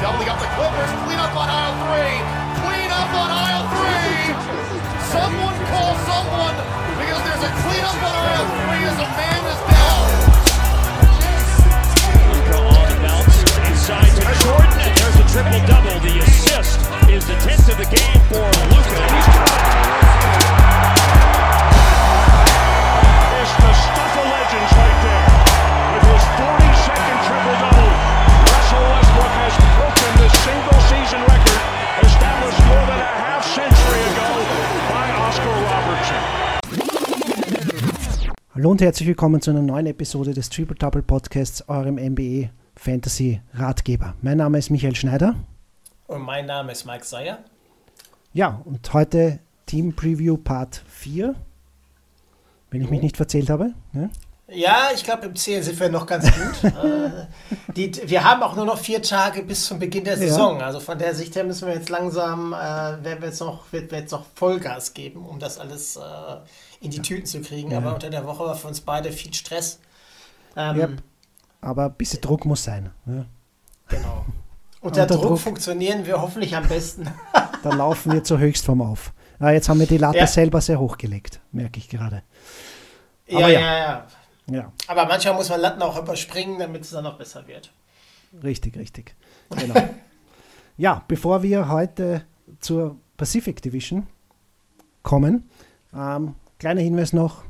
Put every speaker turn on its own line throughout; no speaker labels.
doubling up the Clippers. Clean up on aisle three. Clean up on aisle three. Someone call someone because there's a clean up on aisle three as a man is down.
Luka on the bounce inside to Jordan, and there's a triple double. The assist is the 10th of the game for It's
Hallo und herzlich willkommen zu einer neuen Episode des Triple Double Podcasts, eurem NBA Fantasy Ratgeber. Mein Name ist Michael Schneider.
Und mein Name ist Mike Seyer.
Ja, und heute Team Preview Part 4. Wenn ich mich nicht verzählt habe. Ne?
Ja, ich glaube, im Ziel sind wir noch ganz gut. äh, die, wir haben auch nur noch vier Tage bis zum Beginn der Saison. Also von der Sicht her müssen wir jetzt langsam, äh, werden wir jetzt noch, wird, wird jetzt noch Vollgas geben, um das alles äh, in die Tüten zu kriegen.
Ja.
Aber unter der Woche war für uns beide viel Stress. Ähm,
Ja, aber ein bisschen Druck muss sein. Ne?
Genau. Unter,
Unter
Druck,
Druck.
funktionieren wir hoffentlich am besten.
Da laufen wir zur Höchstform auf. Ah, jetzt haben wir die Latte
Ja.
selber sehr hochgelegt, merke ich gerade.
ja, ja,
ja.
ja,
Ja,
Aber manchmal muss man Latten auch überspringen, damit es dann noch besser wird.
richtig, richtig. Genau. ja, bevor wir heute zur Pacific Division kommen, ähm, kleiner Hinweis noch,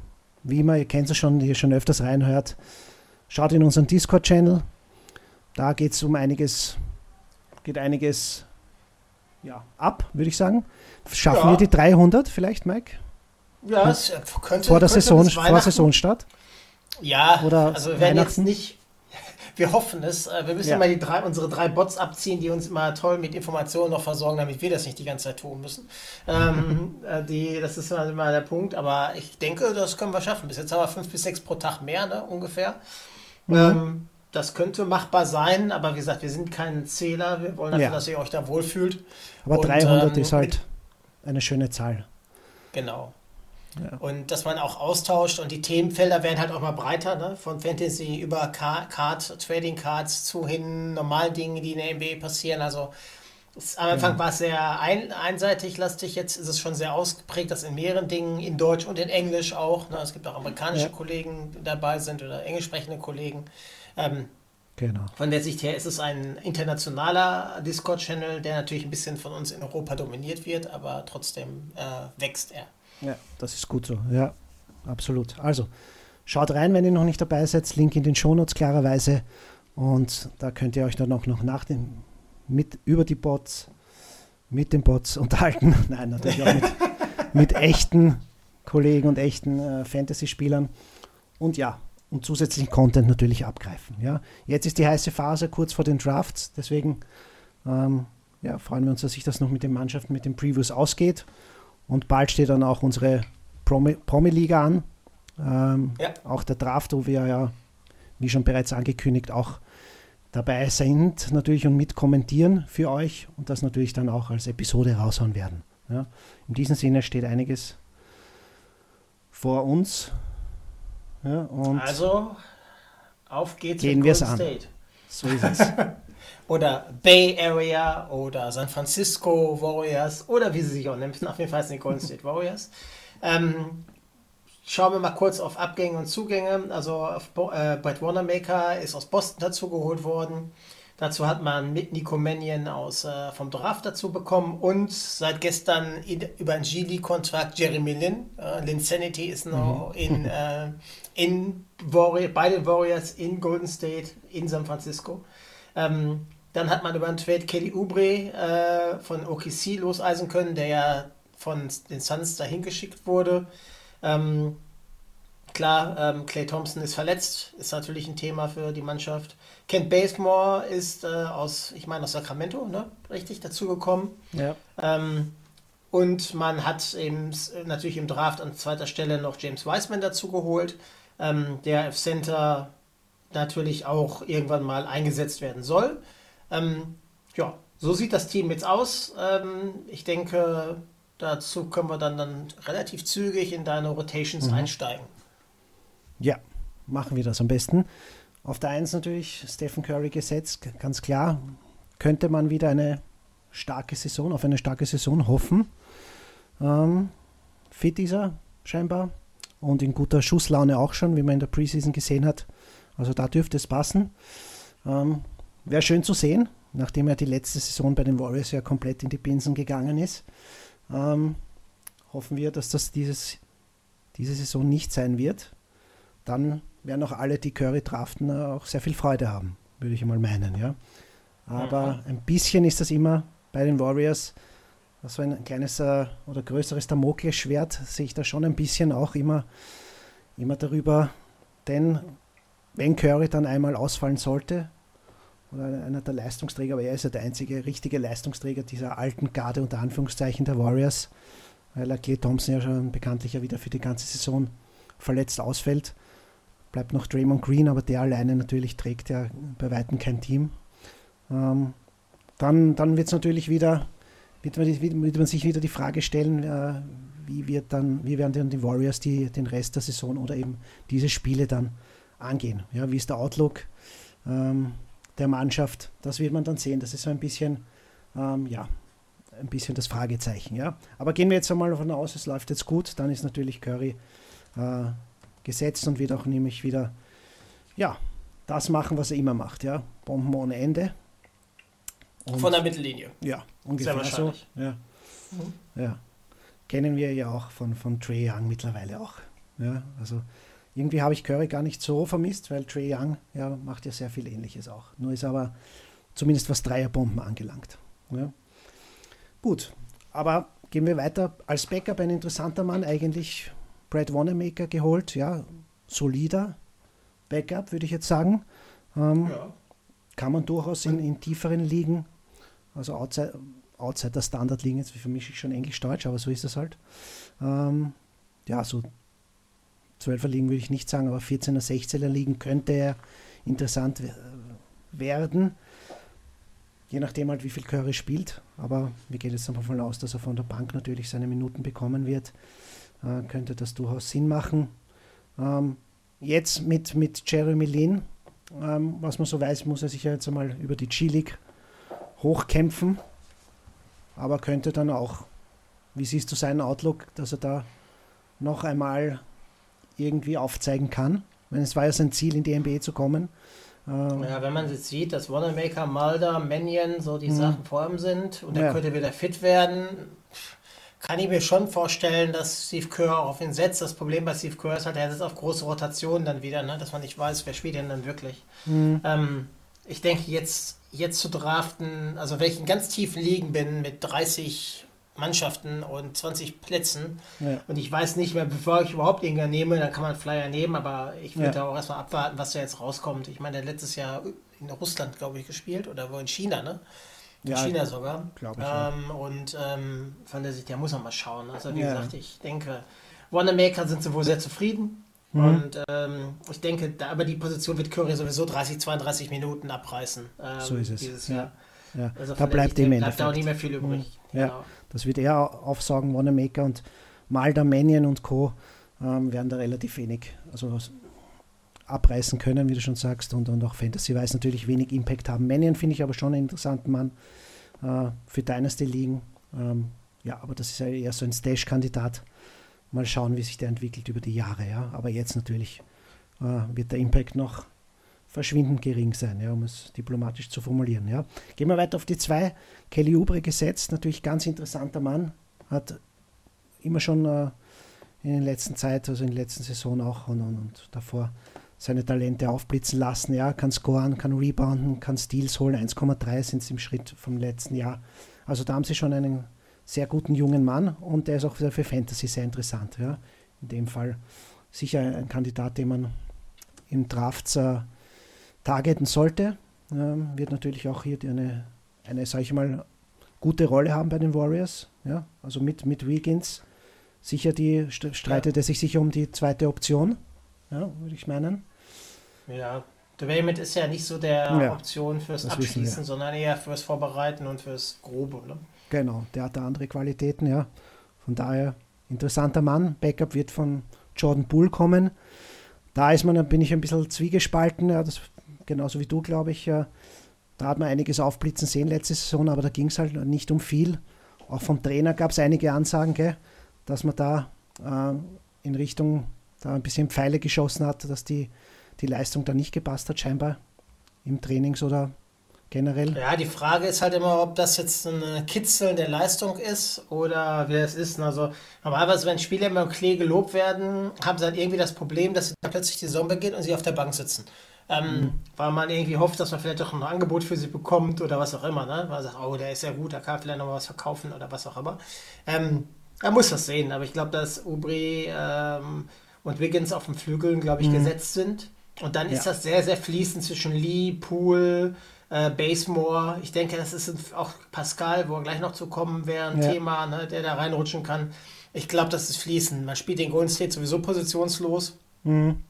wie immer, ihr kennt es schon, die ihr schon öfters reinhört, schaut in unseren Discord-Channel. Da geht es um einiges, geht einiges ja, ab, würde ich sagen. Schaffen
Ja.
wir die 300 vielleicht, Mike?
Ja, könnte
Vor der Saison, vor Saisonstart?
Ja,
Oder
also wir werden jetzt nicht. Wir hoffen es. Äh, Wir müssen
Ja.
immer die drei, unsere drei Bots abziehen, die uns immer toll mit Informationen noch versorgen, damit wir das nicht die ganze Zeit tun müssen. ähm, äh, die, das ist immer der Punkt. Aber ich denke, das können wir schaffen. Bis jetzt haben wir fünf bis sechs pro Tag mehr, ne, ungefähr.
Mhm.
Ähm, das könnte machbar sein, aber wie gesagt, wir sind kein Zähler. Wir wollen einfach,
Ja.
dass ihr euch da wohlfühlt.
Aber
Und,
300
ähm,
ist halt eine schöne Zahl.
Genau.
Ja.
Und dass man auch austauscht und die Themenfelder werden halt auch mal breiter, ne? von Fantasy über Card, Card, Trading Cards zu hin normalen Dingen, die in der NBA passieren. Also es, am Anfang war es sehr ein, einseitig lastig, jetzt ist es schon sehr ausgeprägt, dass in mehreren Dingen, in Deutsch und in Englisch auch, ne? es gibt auch amerikanische
Ja.
Kollegen die dabei sind oder englisch sprechende Kollegen. Ähm,
Genau.
von der Sicht her ist es ein internationaler Discord-Channel, der natürlich ein bisschen von uns in Europa dominiert wird, aber trotzdem äh, wächst er.
Ja, das ist gut so. Ja, absolut. Also, schaut rein, wenn ihr noch nicht dabei seid. Link in den Shownotes klarerweise. Und da könnt ihr euch dann auch noch nach dem, mit, über die Bots, mit den Bots unterhalten. Nein, natürlich auch mit, mit echten Kollegen und echten äh, Fantasy-Spielern. Und ja, und zusätzlichen Content natürlich abgreifen. Ja. Jetzt ist die heiße Phase kurz vor den Drafts. Deswegen ähm, ja, freuen wir uns, dass sich das noch mit den Mannschaften, mit den Previews ausgeht. Und bald steht dann auch unsere Promi- Promi-Liga an. Ähm,
Ja.
Auch der Draft, wo wir ja, wie schon bereits angekündigt, auch dabei sind natürlich und mit kommentieren für euch und das natürlich dann auch als Episode raushauen werden. Ja. In diesem Sinne steht einiges vor uns. Ja, und
Also, auf geht's
Gehen
mit
wir's
Golden
an.
State.
so ist es.
Oder Bay Area oder San Francisco Warriors oder wie sie sich auch nennen. Auf jeden Fall sind die Golden State Warriors. Ähm, schauen wir mal kurz auf Abgänge und Zugänge. Also Bo äh, Brett Wanamaker ist aus Boston dazu geholt worden. Dazu hat man mit Nico Mannion aus, äh, vom Draft dazu bekommen und seit gestern in, über einen G-League-Kontrakt Jeremy Lin. Äh, Lin Sanity ist noch in, äh, in Warrior, bei den Warriors in Golden State, in San Francisco. Ähm, dann hat man über einen Trade Kelly Oubre äh, von OKC loseisen können, der ja von den Suns dahin geschickt wurde. Ähm, klar, ähm, Clay Thompson ist verletzt, ist natürlich ein Thema für die Mannschaft. Kent Bazemore ist äh, aus, ich meine aus Sacramento, ne? richtig, dazugekommen.
ja.
Ähm, und man hat eben natürlich im Draft an zweiter Stelle noch James Wiseman dazu geholt, ähm, der auf Center natürlich auch irgendwann mal eingesetzt werden soll. Ähm, ja, so sieht das Team jetzt aus. Ähm, ich denke, dazu können wir dann, dann relativ zügig in deine Rotations einsteigen.
Ja, machen wir das am besten. Auf der 1 natürlich Stephen Curry gesetzt, ganz klar. könnte man wieder eine starke Saison, auf eine starke Saison hoffen. Ähm, fit ist er scheinbar und in guter Schusslaune auch schon, wie man in der Preseason gesehen hat. Also da dürfte es passen. Ähm, Wäre schön zu sehen, nachdem er die letzte Saison bei den Warriors ja komplett in die Binsen gegangen ist. Ähm, hoffen wir, dass das dieses, diese Saison nicht sein wird. Dann werden auch alle, die Curry draften, auch sehr viel Freude haben, würde ich mal meinen. Ja? Aber mhm. ein bisschen ist das immer bei den Warriors so ein kleines äh, oder größeres Damoklesschwert, sehe ich da schon ein bisschen auch immer, immer darüber. Denn wenn Curry dann einmal ausfallen sollte, oder einer der Leistungsträger, aber er ist ja der einzige richtige Leistungsträger dieser alten Garde unter Anführungszeichen der Warriors, weil Clay Thompson ja schon bekanntlich ja wieder für die ganze Saison verletzt ausfällt. Bleibt noch Draymond Green, aber der alleine natürlich trägt ja bei Weitem kein Team. Ähm, dann dann wird es natürlich wieder, wird man, wird man, sich wieder die Frage stellen, äh, wie, wird dann, wie werden denn die Warriors die, den Rest der Saison oder eben diese Spiele dann angehen? Ja, wie ist der Outlook? Ähm, der Mannschaft. Das wird man dann sehen. Das ist so ein bisschen, ähm, ja, ein bisschen das Fragezeichen. Ja. Aber gehen wir jetzt einmal davon aus, es läuft jetzt gut, dann ist natürlich Curry äh, gesetzt und wird auch nämlich wieder, ja, das machen, was er immer macht. Ja. Bomben ohne Ende.
Und, Von der Mittellinie.
Ja, ungefähr so. Ja. Mhm. ja. Kennen wir ja auch von, von Trey Young mittlerweile auch. Ja, also irgendwie habe ich Curry gar nicht so vermisst, weil Trey Young ja, macht ja sehr viel Ähnliches auch. Nur ist aber zumindest was Dreierbomben angelangt. Ja. Gut, aber gehen wir weiter. Als Backup ein interessanter Mann, eigentlich Brad Wanamaker geholt, ja, solider Backup, würde ich jetzt sagen. Ähm, ja. Kann man durchaus in, in tieferen Ligen, also outside, outside der Standard liegen, jetzt vermische ich schon Englisch-Deutsch, aber so ist es halt. Ähm, ja, so 12er Ligen würde ich nicht sagen, aber 14er, 16er Ligen könnte er interessant werden. Je nachdem halt, wie viel Curry spielt. Aber wir gehen jetzt davon aus, dass er von der Bank natürlich seine Minuten bekommen wird. Äh, könnte das durchaus Sinn machen. Ähm, jetzt mit, mit Jeremy Lin, ähm, was man so weiß, muss er sich ja jetzt einmal über die G-League hochkämpfen. Aber könnte dann auch, wie siehst du seinen Outlook, dass er da noch einmal irgendwie aufzeigen kann. Wenn es war ja sein Ziel, in die NBA zu kommen.
Ähm ja, wenn man jetzt sieht, dass Wanamaker, Mulder, Mannion so die mhm. Sachen vor ihm sind und er ja. könnte wieder fit werden, kann ich mir schon vorstellen, dass Steve Kerr auf ihn setzt. Das Problem bei Steve Kerr ist halt, er setzt auf große Rotationen dann wieder, ne? dass man nicht weiß, wer spielt denn dann wirklich. Mhm. Ähm, ich denke, jetzt, jetzt zu draften, also wenn ich in ganz tiefen Ligen bin mit 30 Mannschaften und 20 Plätzen. Ja. Und ich weiß nicht mehr, bevor ich überhaupt irgendeinen nehme, dann kann man Flyer nehmen, aber ich würde ja. auch erstmal abwarten, was da jetzt rauskommt. Ich meine, letztes Jahr in Russland, glaube ich, gespielt oder wo in China, ne? In ja, China sogar. Glaube ich. Ähm, und ähm, von der Sicht, der muss man mal schauen. Also, wie gesagt, ich denke, Wanamaker sind sie wohl sehr zufrieden. Mhm. Und ähm, ich denke, da, aber die Position wird Curry sowieso 30, 32 Minuten abreißen. Ähm,
so ist es. Dieses Jahr. Ja. Also da bleibt dem bleibt
auch nicht mehr viel übrig.
Mhm. Ja. Genau. Das wird er aufsagen, Wanamaker und Malda, Mannion und Co. Ähm, werden da relativ wenig also abreißen können, wie du schon sagst. Und, und auch Fantasy weiß natürlich wenig Impact haben. Mannion finde ich aber schon einen interessanten Mann äh, für Dynasty liegen. Ähm, ja, aber das ist ja eher so ein Stash-Kandidat. Mal schauen, wie sich der entwickelt über die Jahre. Ja. Aber jetzt natürlich äh, wird der Impact noch verschwindend gering sein, ja, um es diplomatisch zu formulieren. Ja. Gehen wir weiter auf die zwei. Kelly Oubre gesetzt, natürlich ganz interessanter Mann, hat immer schon äh, in der letzten Zeit, also in der letzten Saison auch und, und, und davor seine Talente aufblitzen lassen. Ja, kann scoren, kann rebounden, kann Steals holen. 1,3 sind es im Schritt vom letzten Jahr. Also da haben sie schon einen sehr guten jungen Mann und der ist auch für Fantasy sehr interessant. Ja. In dem Fall sicher ein Kandidat, den man im Draft äh, targeten sollte. Ähm, wird natürlich auch hier eine, eine sage ich mal, gute Rolle haben bei den Warriors. Ja? Also mit, mit Wiggins sicher die, streitet er sich sicher um die zweite Option, ja, würde ich meinen.
Ja, Dwayne ist ja nicht so der ja, Option fürs Abschließen, sondern eher fürs Vorbereiten und fürs Grobe. Ne?
Genau, der hat da andere Qualitäten, ja. Von daher interessanter Mann. Backup wird von Jordan Bull kommen. Da ist man, bin ich ein bisschen zwiegespalten. Ja, das genauso wie du, glaube ich, äh, Da hat man einiges aufblitzen sehen letzte Saison, aber da ging es halt nicht um viel. Auch vom Trainer gab es einige Ansagen, gell, dass man da äh, in Richtung da ein bisschen Pfeile geschossen hat, dass die, die Leistung da nicht gepasst hat, scheinbar im Trainings- oder generell.
Ja, die Frage ist halt immer, ob das jetzt ein Kitzeln der Leistung ist oder wie es ist. Also normalerweise, wenn Spieler immer Klee gelobt werden, haben sie dann irgendwie das Problem, dass dann plötzlich die Saison beginnt und sie auf der Bank sitzen. Ähm, mhm. Weil man irgendwie hofft, dass man vielleicht doch ein Angebot für sie bekommt oder was auch immer. Ne? Weil man sagt, oh, der ist ja gut, da kann vielleicht noch was verkaufen oder was auch immer. Ähm, er muss das sehen, aber ich glaube, dass Ubri ähm, und Wiggins auf den Flügeln, glaube ich, mhm. gesetzt sind. Und dann ja. ist das sehr, sehr fließend zwischen Lee, Poole, äh, Basemore. Ich denke, das ist auch Pascal, wo er gleich noch zu kommen wäre, ein ja. Thema, ne, der da reinrutschen kann. Ich glaube, das ist fließend. Man spielt den Golden State sowieso positionslos. Mhm.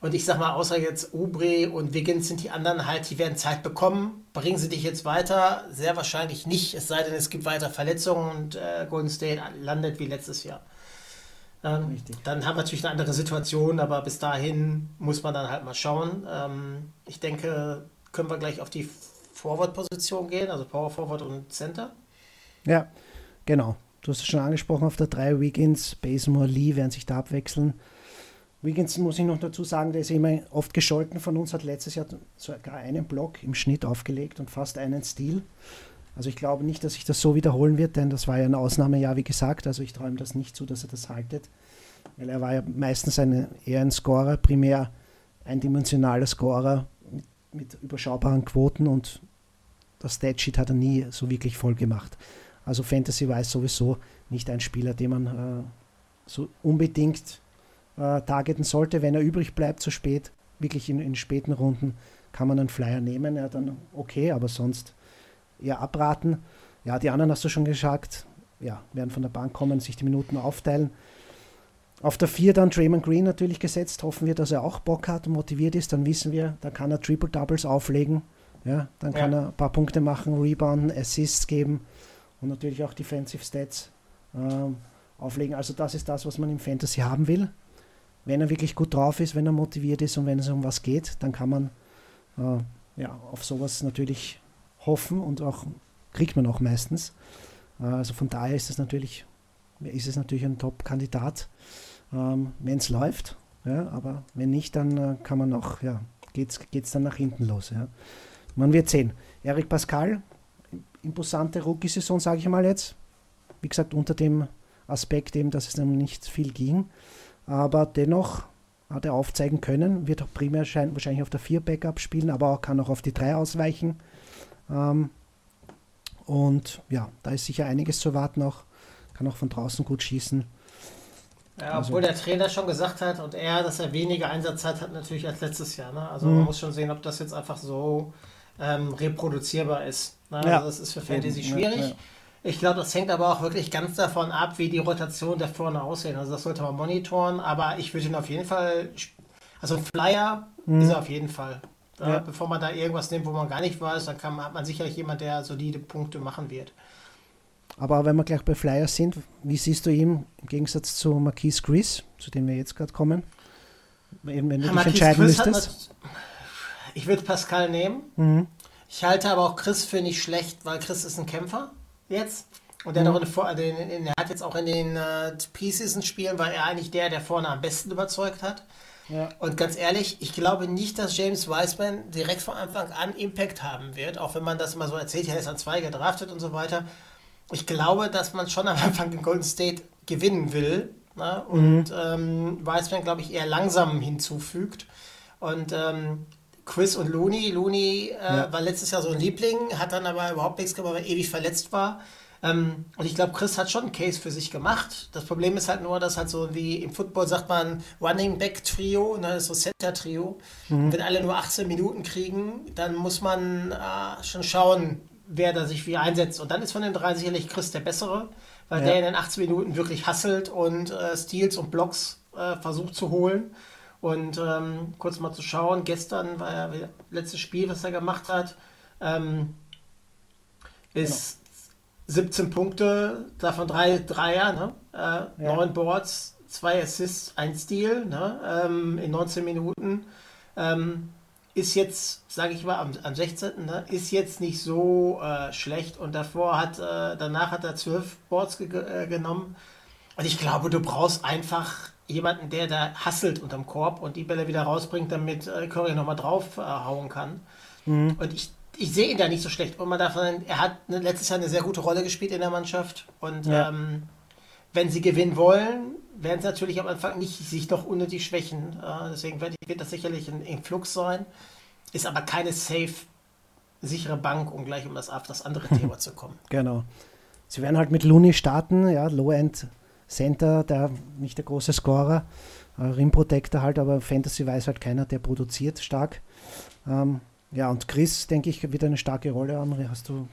Und ich sag mal, außer jetzt Ubre und Wiggins sind die anderen halt, die werden Zeit bekommen. Bringen sie dich jetzt weiter? Sehr wahrscheinlich nicht, es sei denn, es gibt weiter Verletzungen und äh, Golden State landet wie letztes Jahr. Ähm, dann haben wir natürlich eine andere Situation, aber bis dahin muss man dann halt mal schauen. Ähm, ich denke, können wir gleich auf die Forward-Position gehen, also Power Forward und Center.
Ja, genau. Du hast es schon angesprochen, auf der drei Weekends, Basemore, Lee werden sich da abwechseln. Wiggins muss ich noch dazu sagen, der ist immer oft gescholten von uns, hat letztes Jahr sogar einen Block im Schnitt aufgelegt und fast einen Stil. Also ich glaube nicht, dass sich das so wiederholen wird, denn das war ja ein Ausnahmejahr, wie gesagt. Also ich träume das nicht zu, dass er das haltet. Weil er war ja meistens eine, eher ein Scorer, primär eindimensionaler Scorer mit, mit überschaubaren Quoten und das Statsheet hat er nie so wirklich voll gemacht. Also Fantasy weiß sowieso nicht ein Spieler, den man äh, so unbedingt äh, targeten sollte, wenn er übrig bleibt zu spät, wirklich in, in späten Runden, kann man einen Flyer nehmen, ja, dann okay, aber sonst eher abraten. Ja, die anderen hast du schon gesagt, ja, werden von der Bank kommen, sich die Minuten aufteilen. Auf der 4 dann Draymond Green natürlich gesetzt. Hoffen wir, dass er auch Bock hat und motiviert ist. Dann wissen wir, da kann er Triple Doubles auflegen. Ja, dann kann ja. er ein paar Punkte machen, Rebounden, Assists geben und natürlich auch Defensive Stats ähm, auflegen. Also das ist das, was man im Fantasy haben will wenn er wirklich gut drauf ist, wenn er motiviert ist und wenn es um was geht, dann kann man äh, ja, auf sowas natürlich hoffen und auch kriegt man auch meistens. Äh, also von daher ist es natürlich, ist es natürlich ein Top-Kandidat, ähm, wenn es läuft. Ja, aber wenn nicht, dann äh, kann man auch, ja, geht es dann nach hinten los. Ja. Man wird sehen. Eric Pascal, imposante Rookie-Saison, sage ich mal jetzt. Wie gesagt, unter dem Aspekt eben, dass es dann nicht viel ging. Aber dennoch hat er aufzeigen können, wird auch primär wahrscheinlich auf der 4 Backup spielen, aber auch, kann auch auf die 3 ausweichen. Ähm, und ja, da ist sicher einiges zu warten auch. Kann auch von draußen gut schießen.
Ja, also obwohl der Trainer schon gesagt hat und er, dass er weniger Einsatzzeit hat natürlich als letztes Jahr. Ne? Also mhm. man muss schon sehen, ob das jetzt einfach so ähm, reproduzierbar ist. Ne? Ja. Also das ist für Fantasy schwierig. Ja. Ich glaube, das hängt aber auch wirklich ganz davon ab, wie die Rotation da vorne aussehen. Also das sollte man monitoren, aber ich würde ihn auf jeden Fall, also ein Flyer mhm. ist er auf jeden Fall. Ja. Bevor man da irgendwas nimmt, wo man gar nicht weiß, dann kann, hat man sicherlich jemand, der solide Punkte machen wird.
Aber wenn wir gleich bei Flyer sind, wie siehst du ihn im Gegensatz zu Marquise Chris, zu dem wir jetzt gerade kommen? Wenn, wenn du dich entscheiden Chris müsstest.
ich würde Pascal nehmen. Mhm. Ich halte aber auch Chris für nicht schlecht, weil Chris ist ein Kämpfer jetzt. Und der, mhm. hat, in, in, hat jetzt auch in den äh, Preseason-Spielen, war er eigentlich der, der vorne am besten überzeugt hat. Ja. Und ganz ehrlich, ich glaube nicht, dass James Wiseman direkt von Anfang an Impact haben wird, auch wenn man das mal so erzählt, er ist an zwei gedraftet und so weiter. Ich glaube, dass man schon am Anfang in Golden State gewinnen will ne? und mhm. ähm, Wiseman, glaube ich, eher langsam hinzufügt. Und ähm, Chris und Looney. Looney äh, ja. war letztes Jahr so ein Liebling, hat dann aber überhaupt nichts gemacht, weil er ewig verletzt war. Ähm, und ich glaube, Chris hat schon einen Case für sich gemacht. Das Problem ist halt nur, dass halt so wie im Football sagt man Running Back Trio, ne, so Center Trio. Mhm. Wenn alle nur 18 Minuten kriegen, dann muss man äh, schon schauen, wer da sich wie einsetzt. Und dann ist von den drei sicherlich Chris der Bessere, weil ja. der in den 18 Minuten wirklich hasselt und äh, Steals und Blocks äh, versucht zu holen. Und ähm, kurz mal zu schauen, gestern war ja das letzte Spiel, was er gemacht hat, ähm, ist genau. 17 Punkte, davon drei Dreier, ne? äh, ja. 9 Boards, 2 Assists, 1 Steal ne? Ähm, in 19 Minuten. Ähm, ist jetzt, sage ich mal, am, am 16. Ne, ist jetzt nicht so äh, schlecht und davor hat, äh, danach hat er zwölf Boards ge äh, genommen. Und ich glaube, du brauchst einfach jemanden, der da hasselt unterm Korb und die Bälle wieder rausbringt, damit äh, Curry nochmal draufhauen kann.
Mhm.
Und ich, ich sehe ihn da nicht so schlecht. Und man davon, er hat ne, letztes Jahr eine sehr gute Rolle gespielt in der Mannschaft. Und
Ja.
ähm, wenn sie gewinnen wollen, werden sie natürlich am Anfang nicht sich noch unnötig schwächen. Äh, deswegen wird, wird das sicherlich ein Influx sein. Ist aber keine safe, sichere Bank, um gleich um das, auf das andere Thema zu kommen.
Genau. Sie werden halt mit Looney starten, ja, Low-End Center, der nicht der große Scorer, äh, Rim Protector halt, aber Fantasy weiß halt keiner, der produziert stark. Ähm, ja, und Chris, denke ich, wird eine starke Rolle haben. Hast du,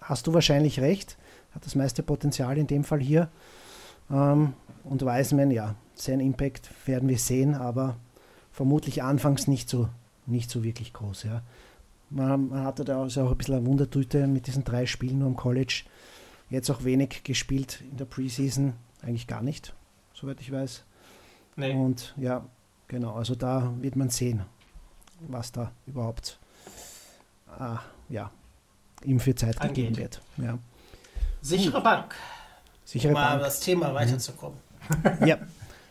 hast du wahrscheinlich recht. Hat das meiste Potenzial in dem Fall hier. Ähm, und Wiseman, ja, seinen Impact werden wir sehen, aber vermutlich anfangs nicht so, nicht so wirklich groß, ja. Man, man hatte da also auch ein bisschen eine Wundertüte mit diesen drei Spielen nur am College. Jetzt auch wenig gespielt in der Preseason, eigentlich gar nicht, soweit ich weiß.
Nee.
Und ja, genau, also da wird man sehen, was da überhaupt ah, ja, ihm für Zeit
Angeht.
gegeben wird. Ja.
Sichere Bank,
Sichere
um mal
Bank.
das Thema weiterzukommen.
Ja,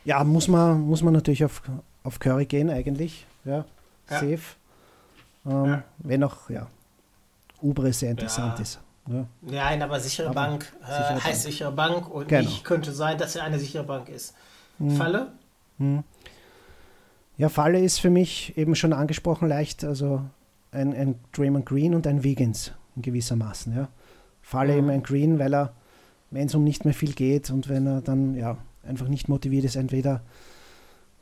ja muss, man, muss man natürlich auf, auf Curry gehen eigentlich. Ja,
Ja.
safe. Ähm,
Ja.
Wenn auch, ja, Ubre sehr interessant ist. Ja.
Nein, aber sichere
Aber
Bank äh,
sichere
heißt
Bank.
sichere Bank und
Genau.
nicht könnte sein, dass er eine sichere Bank ist.
Hm.
Falle?
Hm. Ja, Falle ist für mich eben schon angesprochen leicht, also ein, ein Draymond Green und ein Wiggins in gewissermaßen. Ja. Falle
Mhm.
eben ein Green, weil er, wenn es um nicht mehr viel geht und wenn er dann ja einfach nicht motiviert ist, entweder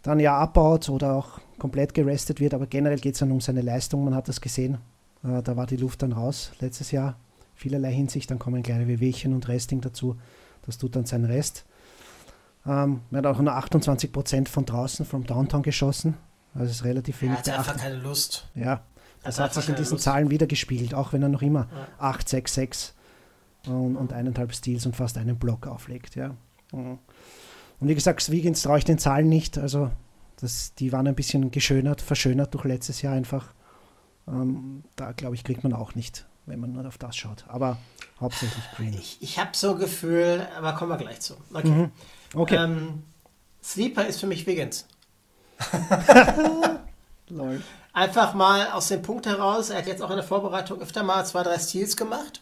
dann ja abbaut oder auch komplett gerestet wird, aber generell geht es dann um seine Leistung, man hat das gesehen. Äh, da war die Luft dann raus letztes Jahr, vielerlei Hinsicht, dann kommen kleine Wehwehchen und Resting dazu, das tut dann seinen Rest. Ähm, er hat auch nur 28% von draußen, vom Downtown geschossen. Also ist relativ
Er
wenig.
hat
bei
einfach
8.
keine Lust.
Ja, das
hat
hat sich in diesen
Lust.
Zahlen wieder gespiegelt, auch wenn er noch immer
Ja.
8, 6, 6 und, und eineinhalb Steals und fast einen Block auflegt. Ja. Mhm. Und wie gesagt, Wiggins traue ich den Zahlen nicht. Also das, die waren ein bisschen geschönert, verschönert durch letztes Jahr einfach. Ähm, da glaube ich, kriegt man auch nicht, wenn man nur auf das schaut. Aber hauptsächlich Green.
Ich, ich habe so ein Gefühl, aber kommen wir gleich zu. Okay.
Mhm. Okay.
Ähm, Sleeper ist für mich Wiggins.
Lol.
Einfach mal aus dem Punkt heraus, er hat jetzt auch in der Vorbereitung öfter mal zwei, drei Steals gemacht.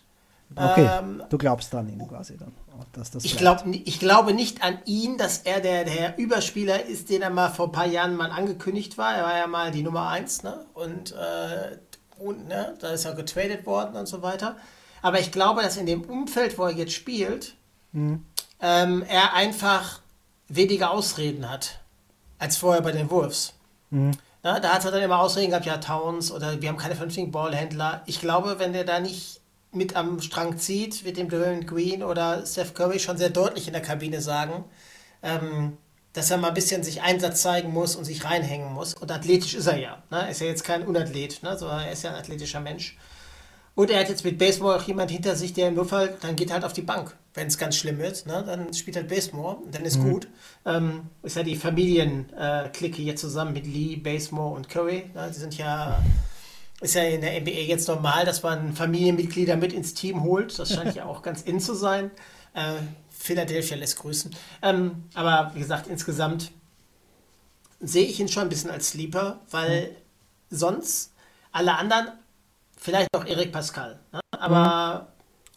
Okay,
Ähm,
du glaubst an ihn quasi dann. Dass das
Ich, glaub, ich glaube nicht an ihn, dass er der, der Überspieler ist, den er mal vor ein paar Jahren mal angekündigt war. Er war ja mal die Nummer 1, ne? Und, äh, und ne? da ist er getradet worden und so weiter. Aber ich glaube, dass in dem Umfeld, wo er jetzt spielt,
Mhm.
ähm, er einfach weniger Ausreden hat als vorher bei den Wolves.
Mhm.
Na, da hat er dann immer Ausreden gehabt, ja, Towns oder wir haben keine vernünftigen Ballhändler. Ich glaube, wenn der da nicht mit am Strang zieht, wird dem Draymond Green oder Steph Curry schon sehr deutlich in der Kabine sagen, ähm, dass er mal ein bisschen sich Einsatz zeigen muss und sich reinhängen muss. Und athletisch ist er ja. Ne? Ist ja jetzt kein Unathlet, ne? sondern er ist ja ein athletischer Mensch. Und er hat jetzt mit Baseball auch jemand hinter sich, der im Notfall, dann geht halt auf die Bank, wenn es ganz schlimm wird. Ne? Dann spielt halt Basemore, und dann ist gut. Ähm, ist ja die Familienklicke hier zusammen mit Lee, Basemore und Curry. Ne? Die sind ja, ist ja in der NBA jetzt normal, dass man Familienmitglieder mit ins Team holt. Das scheint ja auch ganz in zu sein. Äh, Philadelphia lässt grüßen. Ähm, aber wie gesagt, insgesamt sehe ich ihn schon ein bisschen als Sleeper, weil sonst alle anderen Vielleicht noch Eric Pascal. Ne? Aber,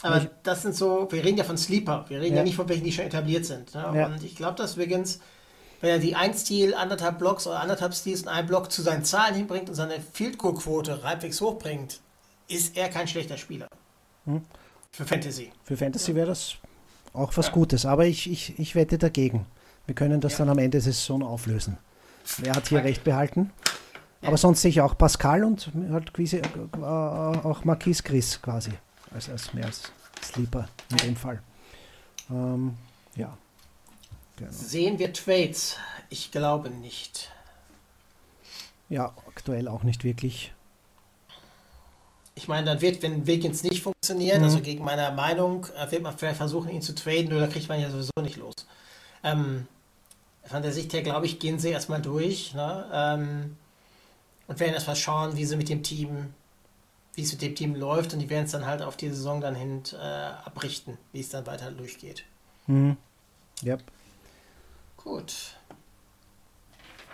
aber
Ich-
das sind so, wir reden ja von Sleeper, wir reden ja,
Ja.
nicht von welchen, die schon etabliert sind. Ne?
Ja.
Und ich glaube, dass Wiggins, wenn er die ein Stil, anderthalb Blocks oder anderthalb Stils in einem Block zu seinen Zahlen hinbringt und seine Field Goal Quote halbwegs hochbringt, ist er kein schlechter Spieler.
Hm.
Für Fantasy.
Für Fantasy wäre das auch was Gutes, aber ich, ich, ich wette dagegen. Wir können das
Ja.
dann am Ende der Saison auflösen. Wer hat hier recht behalten? Aber sonst sehe ich auch Pascal und halt quasi, äh, auch Marquis Chris quasi als, als mehr als Sleeper in dem Fall. Ähm, ja. Genau.
Sehen wir Trades? Ich glaube nicht.
Ja, aktuell auch nicht wirklich.
Ich meine, dann wird, wenn Wiggins nicht funktioniert,
Mhm.
also gegen meine Meinung, äh, wird man vielleicht versuchen, ihn zu traden, oder kriegt man ja sowieso nicht los. Ähm, von der Sicht her, glaube ich, gehen sie erstmal durch. Ne? Ähm, und werden erstmal schauen, wie sie mit dem Team, wie es mit dem Team läuft und die werden es dann halt auf die Saison dann hin äh, abrichten, wie es dann weiter durchgeht.
Mhm. Yep.
Gut.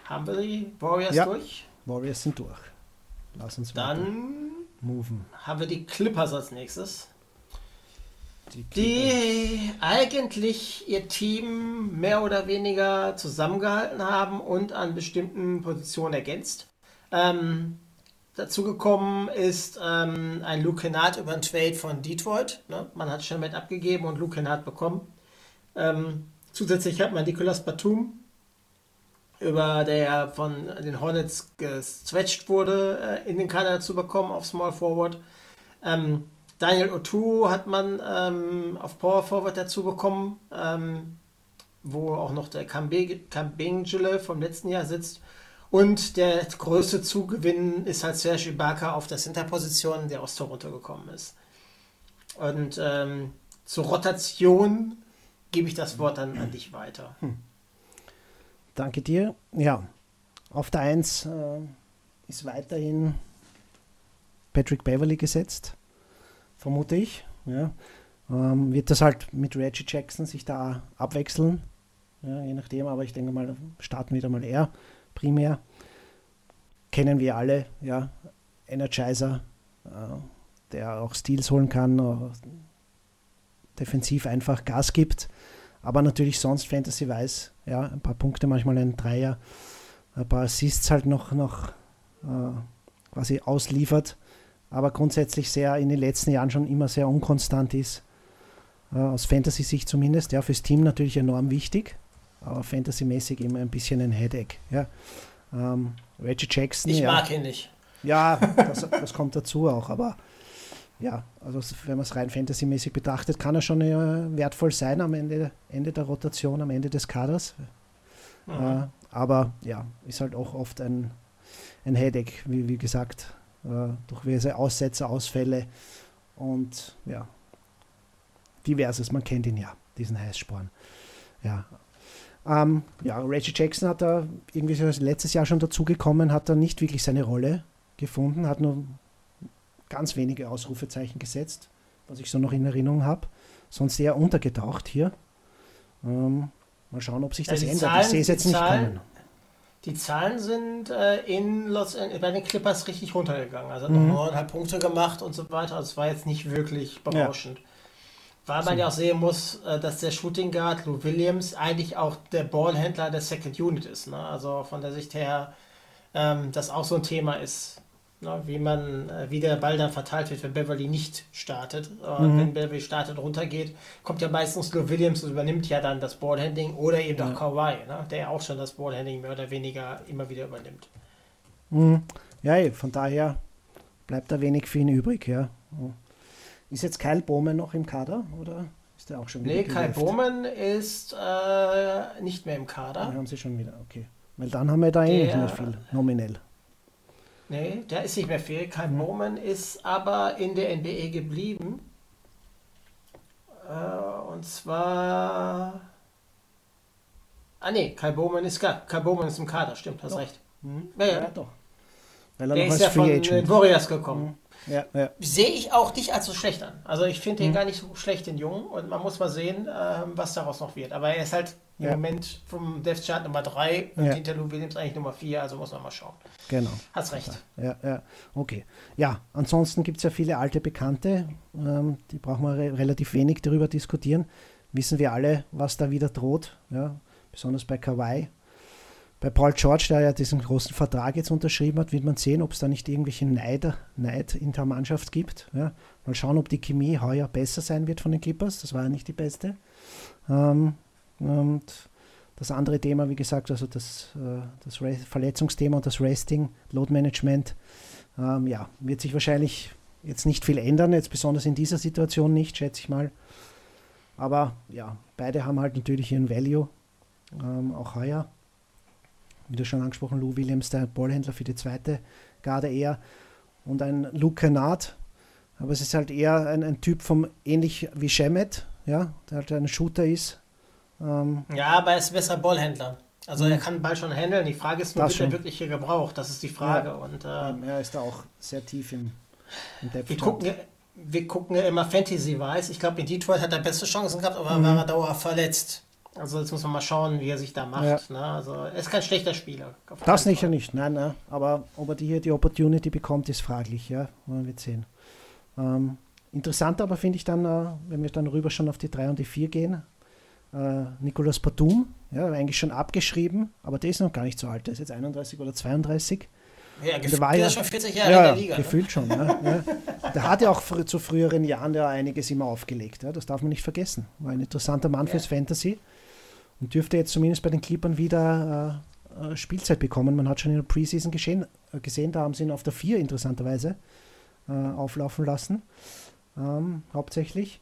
Haben wir die Warriors
Ja.
durch?
Warriors sind durch. Lass uns weiter
Dann
moven.
haben wir die Clippers als nächstes.
Die,
die eigentlich ihr Team mehr oder weniger zusammengehalten haben und an bestimmten Positionen ergänzt. Ähm, dazu gekommen ist ähm, ein Luke Kennard über einen Trade von Detroit. Ne? Man hat Shemet abgegeben und Luke Kennard bekommen. Ähm, zusätzlich hat man Nicolas Batum, über der von den Hornets gestretched wurde, äh, in den Kader dazu bekommen auf Small Forward. Ähm, Daniel Otu hat man ähm, auf Power Forward dazu bekommen, ähm, wo auch noch der Kambingele vom letzten Jahr sitzt. Und der größte Zugewinn ist halt Serge Ibaka auf der Center-Position, der aus Toronto gekommen ist. Und ähm, zur Rotation gebe ich das Wort dann an dich weiter.
Danke dir. Ja, auf der 1 äh, ist weiterhin Patrick Beverly gesetzt, vermute ich. Ja. Ähm, wird das halt mit Reggie Jackson sich da abwechseln, ja, je nachdem, aber ich denke mal, starten wieder mal er primär. Kennen wir alle, ja, Energizer, äh, der auch Steals holen kann, äh, defensiv einfach Gas gibt, aber natürlich sonst Fantasy-weiß, ja, ein paar Punkte, manchmal ein Dreier, ein paar Assists halt noch, noch äh, quasi ausliefert, aber grundsätzlich sehr in den letzten Jahren schon immer sehr unkonstant ist, äh, aus Fantasy-Sicht zumindest, ja, fürs Team natürlich enorm wichtig, aber Fantasy-mäßig immer ein bisschen ein Headache, ja. Ähm, Reggie Jackson,
Ich
ja.
mag ihn nicht.
Ja, das, das kommt dazu auch, aber ja, also wenn man es rein fantasymäßig betrachtet, kann er schon äh, wertvoll sein am Ende, Ende der Rotation, am Ende des Kaders. Äh, aber ja, ist halt auch oft ein, ein Headache, wie, wie gesagt, äh, durch diverse Aussetzer, Ausfälle und ja, diverses, man kennt ihn ja, diesen Heißsporn. Ja, ähm, ja, Reggie Jackson hat da irgendwie so letztes Jahr schon dazugekommen, hat da nicht wirklich seine Rolle gefunden, hat nur ganz wenige Ausrufezeichen gesetzt, was ich so noch in Erinnerung habe. Sonst eher untergetaucht hier. Ähm, mal schauen, ob sich
Ja,
das
die
ändert.
Zahlen-
ich sehe es jetzt
die
nicht
Zahlen-
kommen.
Die Zahlen sind äh, in Los An- bei den Clippers richtig runtergegangen. Also hat
Mhm.
noch neuneinhalb Punkte gemacht und so weiter. Also es war jetzt nicht wirklich berauschend. Weil man ja auch sehen muss, äh, dass der Shooting Guard Lou Williams eigentlich auch der Ballhändler der Second Unit ist. Ne? Also von der Sicht her, ähm, das auch so ein Thema ist, ne? wie man, äh, wie der Ball dann verteilt wird, wenn Beverly nicht startet. Äh,
Mhm.
Wenn Beverly startet, runtergeht, kommt ja meistens Lou Williams und übernimmt ja dann das Ballhandling oder eben auch Kawhi, ne? der ja auch schon das Ballhandling mehr oder weniger immer wieder übernimmt.
Mhm. Ja, von daher bleibt da wenig für ihn übrig. Ja. Ist jetzt Kyle Bowman noch im Kader oder ist der auch schon wieder
Nee, Kai
geleft?
Bowman ist äh, nicht mehr im
Ja,
Kader.
haben sie schon wieder, okay. Weil dann haben wir da eh nicht mehr viel, nominell.
Nee, der ist nicht mehr viel. Kai Bowman ist aber in der NBA geblieben. Äh, und zwar. Ah nee, Kai Bowman ist gar. Kai Bowman ist im Kader, stimmt, hast
Doch.
recht.
Mhm.
Ja, ja.
doch. Weil er
Der
noch
ist ja von den. Warriors gekommen.
Ja, ja.
Sehe ich auch nicht als so schlecht an. Also ich finde den
Mhm.
gar nicht so schlecht, den Jungen. Und man muss mal sehen, ähm, was daraus noch wird. Aber er ist halt im
Ja.
Moment vom Death Chart Nummer 3 und
Ja.
hinter Lou Williams eigentlich Nummer 4. Also muss man mal schauen.
Genau.
Hast recht.
Ja, ja, okay. Ja, ansonsten gibt es ja viele alte Bekannte, ähm, die brauchen wir re relativ wenig darüber diskutieren. Wissen wir alle, was da wieder droht, ja, besonders bei Kawhi. Bei Paul George, der ja diesen großen Vertrag jetzt unterschrieben hat, wird man sehen, ob es da nicht irgendwelche Neider, Neid in der Mannschaft gibt. Ja. Mal schauen, ob die Chemie heuer besser sein wird von den Clippers. Das war ja nicht die beste. Ähm, und das andere Thema, wie gesagt, also das, äh, das Verletzungsthema und das Resting, Load Management, ähm, ja, wird sich wahrscheinlich jetzt nicht viel ändern, jetzt besonders in dieser Situation nicht, schätze ich mal. Aber ja, beide haben halt natürlich ihren Value, ähm, auch heuer. Wie du schon angesprochen, Lou Williams, der Ballhändler für die zweite Garde eher. Und ein Luke Kennard, aber es ist halt eher ein, ein Typ vom ähnlich wie Shemet, ja, der halt ein Shooter ist. Ähm,
Ja, aber er ist besser Ballhändler. Also er kann den Ball schon handeln. Die Frage ist nur, wird er wirklich hier gebraucht? Das ist die Frage.
Ja.
Und äh,
er ist da auch sehr tief im, im Depth
wir, gucken, ja- wir gucken ja immer Fantasy-wise. Ich glaube, in Detroit hat er beste Chancen gehabt, aber
Mhm.
war er dauerhaft verletzt. Also jetzt muss man mal schauen, wie er sich da macht.
Ja.
Ne? Also er ist kein schlechter Spieler.
Das
keinen
nicht, ja
Fall.
nicht, nein, nein. Aber ob er die hier die Opportunity bekommt, ist fraglich, ja. Man wird sehen. Ähm, interessant aber finde ich dann, äh, wenn wir dann rüber schon auf die 3 und die 4 gehen, äh, Nicolas Batum, ja, eigentlich schon abgeschrieben, aber der ist noch gar nicht so alt, der ist jetzt 31 oder 32.
Ja,
Der
gefühlt
war ja-
schon 40 Jahre
Ja,
in der Liga. Ne?
gefühlt schon. Ja, ja. Der hat ja auch fr zu früheren Jahren ja einiges immer aufgelegt. Ja, das darf man nicht vergessen. War ein interessanter Mann fürs Fantasy und dürfte jetzt zumindest bei den Clippern wieder äh, äh, Spielzeit bekommen. Man hat schon in der Preseason geschehen, äh, gesehen, da haben sie ihn auf der 4 interessanterweise äh, auflaufen lassen, ähm, hauptsächlich.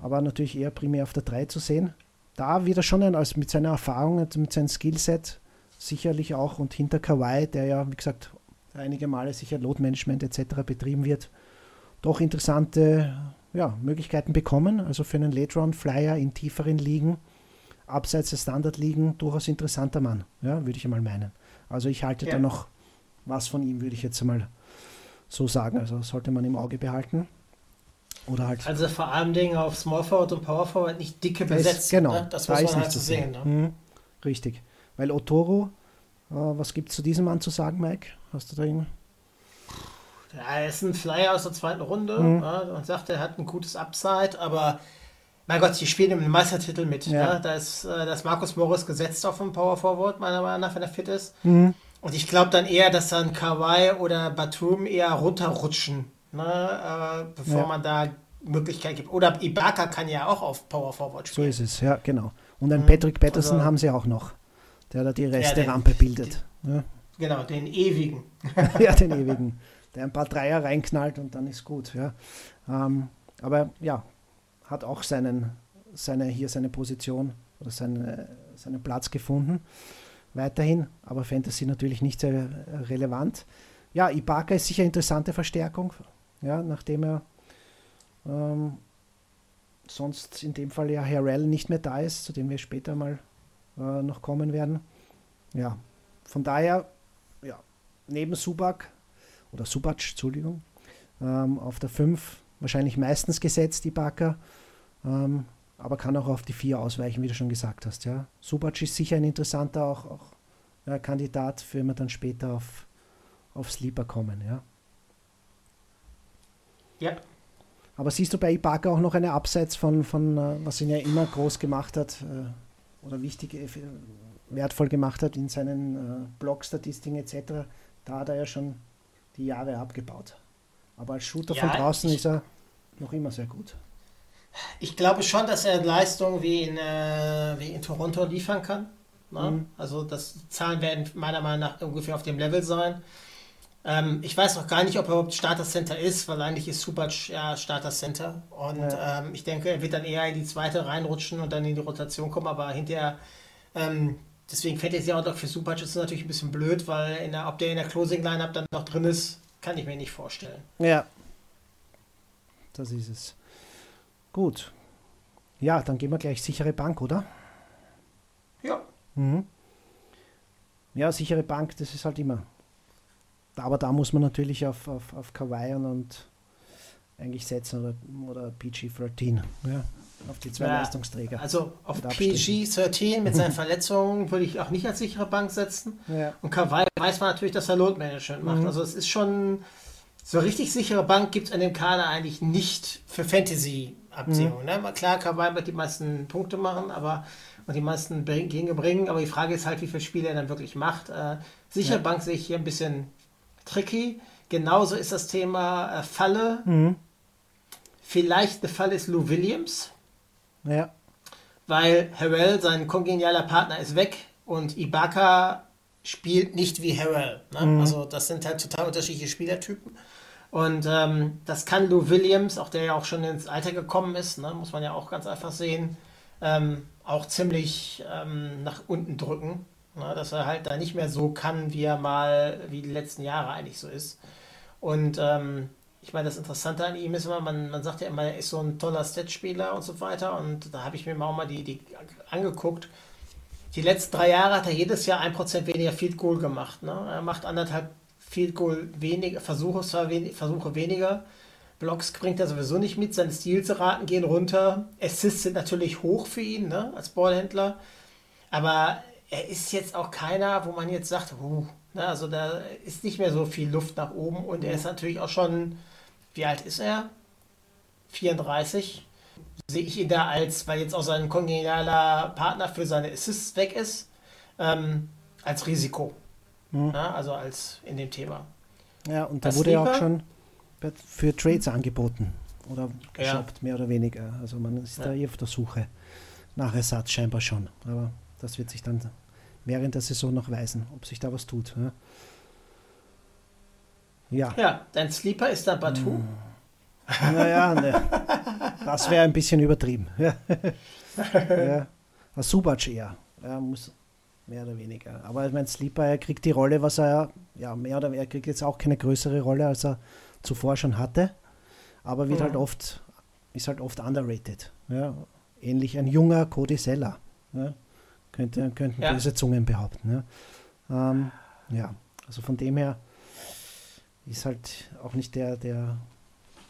Aber natürlich eher primär auf der 3 zu sehen. Da wieder schon ein, als mit seiner Erfahrung, und mit seinem Skillset sicherlich auch und hinter Kawhi, der ja, wie gesagt, einige Male sicher Load-Management etc. betrieben wird, doch interessante ja, Möglichkeiten bekommen. Also für einen Late-Round-Flyer in tieferen Ligen, abseits der Standard-Ligen, durchaus interessanter Mann, ja, würde ich einmal meinen. Also ich halte
Ja.
da noch was von ihm, würde ich jetzt einmal so sagen. Also sollte man im Auge behalten. Oder halt.
Also vor allem Dingen auf Small Forward und Power Forward nicht dicke
Da ist-
besetzt.
genau,
ne? Das
da
muss
ist
halt so
zu
sehen.
sehen.
Ne?
Mhm. Richtig. Weil Otoro, äh, was gibt es zu diesem Mann zu sagen, Mike? Hast du da irgendwas?
Ja, er ist ein Flyer aus der zweiten Runde
Mhm.
ja, und sagt, er hat ein gutes Upside, aber mein Gott, die spielen im Meistertitel mit.
Ja.
Ne? Da, ist, äh, da ist Markus Morris gesetzt auf dem Power Forward, meiner Meinung nach, wenn er fit ist.
Mhm.
Und ich glaube dann eher, dass dann Kawhi oder Batum eher runterrutschen, ne? äh, bevor
Ja.
man da Möglichkeit gibt. Oder Ibaka kann ja auch auf Power Forward
So
spielen.
ist es, ja, genau. Und einen
Mhm.
Patrick Patterson
Also-
haben sie auch noch, der da die Reste
den-
Rampe bildet. Ja.
Genau, den ewigen.
ja, den ewigen. Der ein paar Dreier reinknallt und dann ist gut. Ja. Ähm, aber ja, hat auch seinen, seine, hier seine Position oder seine, seinen Platz gefunden. Weiterhin, aber Fantasy natürlich nicht sehr relevant. Ja, Ibaka ist sicher eine interessante Verstärkung, ja, nachdem er ähm, sonst in dem Fall ja Harrell nicht mehr da ist, zu dem wir später mal äh, noch kommen werden. Ja, von daher, ja, neben Subak oder Subac, Entschuldigung, ähm, auf der 5 wahrscheinlich meistens gesetzt, die Backer, ähm, aber kann auch auf die 4 ausweichen, wie du schon gesagt hast. Ja. Subac ist sicher ein interessanter auch, auch ja, Kandidat, für wenn wir dann später auf, auf Sleeper kommen. Ja.
Ja.
Aber siehst du bei Ibaka auch noch eine Abseits von, von äh, was ihn ja immer groß gemacht hat äh, oder wichtig, äh, wertvoll gemacht hat in seinen Blockstatistiken etc. Da hat er ja schon die Jahre abgebaut. Aber als Shooter
Ja,
von draußen
ich-
ist er noch immer sehr gut.
Ich glaube schon, dass er Leistungen wie in, äh, wie in Toronto liefern kann. Ne?
Mhm.
Also das, die Zahlen werden meiner Meinung nach ungefähr auf dem Level sein. Ähm, ich weiß noch gar nicht, ob er überhaupt Starter Center ist, weil eigentlich ist Subac ja Starter Center. Und
Ja.
ähm, ich denke, er wird dann eher in die zweite reinrutschen und dann in die Rotation kommen, aber hinterher, ähm, deswegen Fantasy Outlook für Subac ist natürlich ein bisschen blöd, weil in der, ob der in der Closing Lineup dann noch drin ist, kann ich mir nicht vorstellen.
Ja. Das ist es. Gut. Ja, dann gehen wir gleich sichere Bank, oder?
Ja.
Mhm. Ja, sichere Bank, das ist halt immer. Aber da muss man natürlich auf, auf, auf Kawhi und, und eigentlich setzen oder, oder PG-13, ja, auf die zwei
Ja,
Leistungsträger.
Also auf
Mit Abstrichen.
PG-13 mit seinen Verletzungen würde ich auch nicht als sichere Bank setzen.
Ja.
Und Kawhi weiß man natürlich, dass er Load Management macht.
Mhm.
Also es ist schon so richtig sichere Bank gibt es an dem Kader eigentlich nicht für Fantasy-Abziehung.
Mhm.
Ne? Klar, Kawhi wird die meisten Punkte machen, aber und die meisten Gänge bringen, aber die Frage ist halt, wie viele Spiele er dann wirklich macht. Äh, sichere
Ja.
Bank sehe ich hier ein bisschen tricky. Genauso ist das Thema äh, Falle.
Mhm.
Vielleicht eine Falle ist Lou Williams
Ja.
weil Harrell, sein kongenialer Partner, ist weg und Ibaka spielt nicht wie Harrell. Ne?
Mhm.
Also das sind halt total unterschiedliche Spielertypen. Und ähm, das kann Lou Williams, auch der ja auch schon ins Alter gekommen ist, ne? muss man ja auch ganz einfach sehen, ähm, auch ziemlich ähm, nach unten drücken. Ne? Dass er halt da nicht mehr so kann, wie er mal, wie die letzten Jahre eigentlich so ist. Und ähm, ich meine, das Interessante an ihm ist immer, man, man sagt ja immer, er ist so ein toller Stat-Spieler und so weiter. Und da habe ich mir auch mal die, die angeguckt. die letzten drei Jahre hat er jedes Jahr ein Prozent weniger Field Goal gemacht. Ne? Er macht anderthalb Field Goal weniger, Versuche, Versuche weniger. Blocks bringt er sowieso nicht mit, seine Stilzeraten gehen runter. Assists sind natürlich hoch für ihn ne, als Ballhändler. Aber er ist jetzt auch keiner, wo man jetzt sagt, uh, ne, also da ist nicht mehr so viel Luft nach oben. Und er ist natürlich auch schon, wie alt ist er? 34. Sehe ich ihn da als, weil jetzt auch sein kongenialer Partner für seine Assists weg ist, ähm, als Risiko. Mhm. Ja, also als in dem Thema.
Ja, und da wurde ja auch schon für Trades angeboten oder geshoppt, ja. mehr oder weniger. Also man ist ja. da eh auf der Suche nach Ersatz scheinbar schon. Aber das wird sich dann während der Saison noch weisen, ob sich da was tut. Ja,
ja. ja dein Sleeper ist da Batu. Hm.
Naja, ne. das wäre ein bisschen übertrieben. ja. Subac eher. Er muss mehr oder weniger. Aber ich meine, Sleeper, er kriegt die Rolle, was er, ja, mehr oder weniger, er kriegt jetzt auch keine größere Rolle, als er zuvor schon hatte, aber wird mhm. halt oft, ist halt oft underrated. Ja. Ähnlich ein junger Cody Seller. Ja. Könnte, könnten ja. böse Zungen behaupten. Ja. Ähm, ja, also von dem her ist halt auch nicht der, der,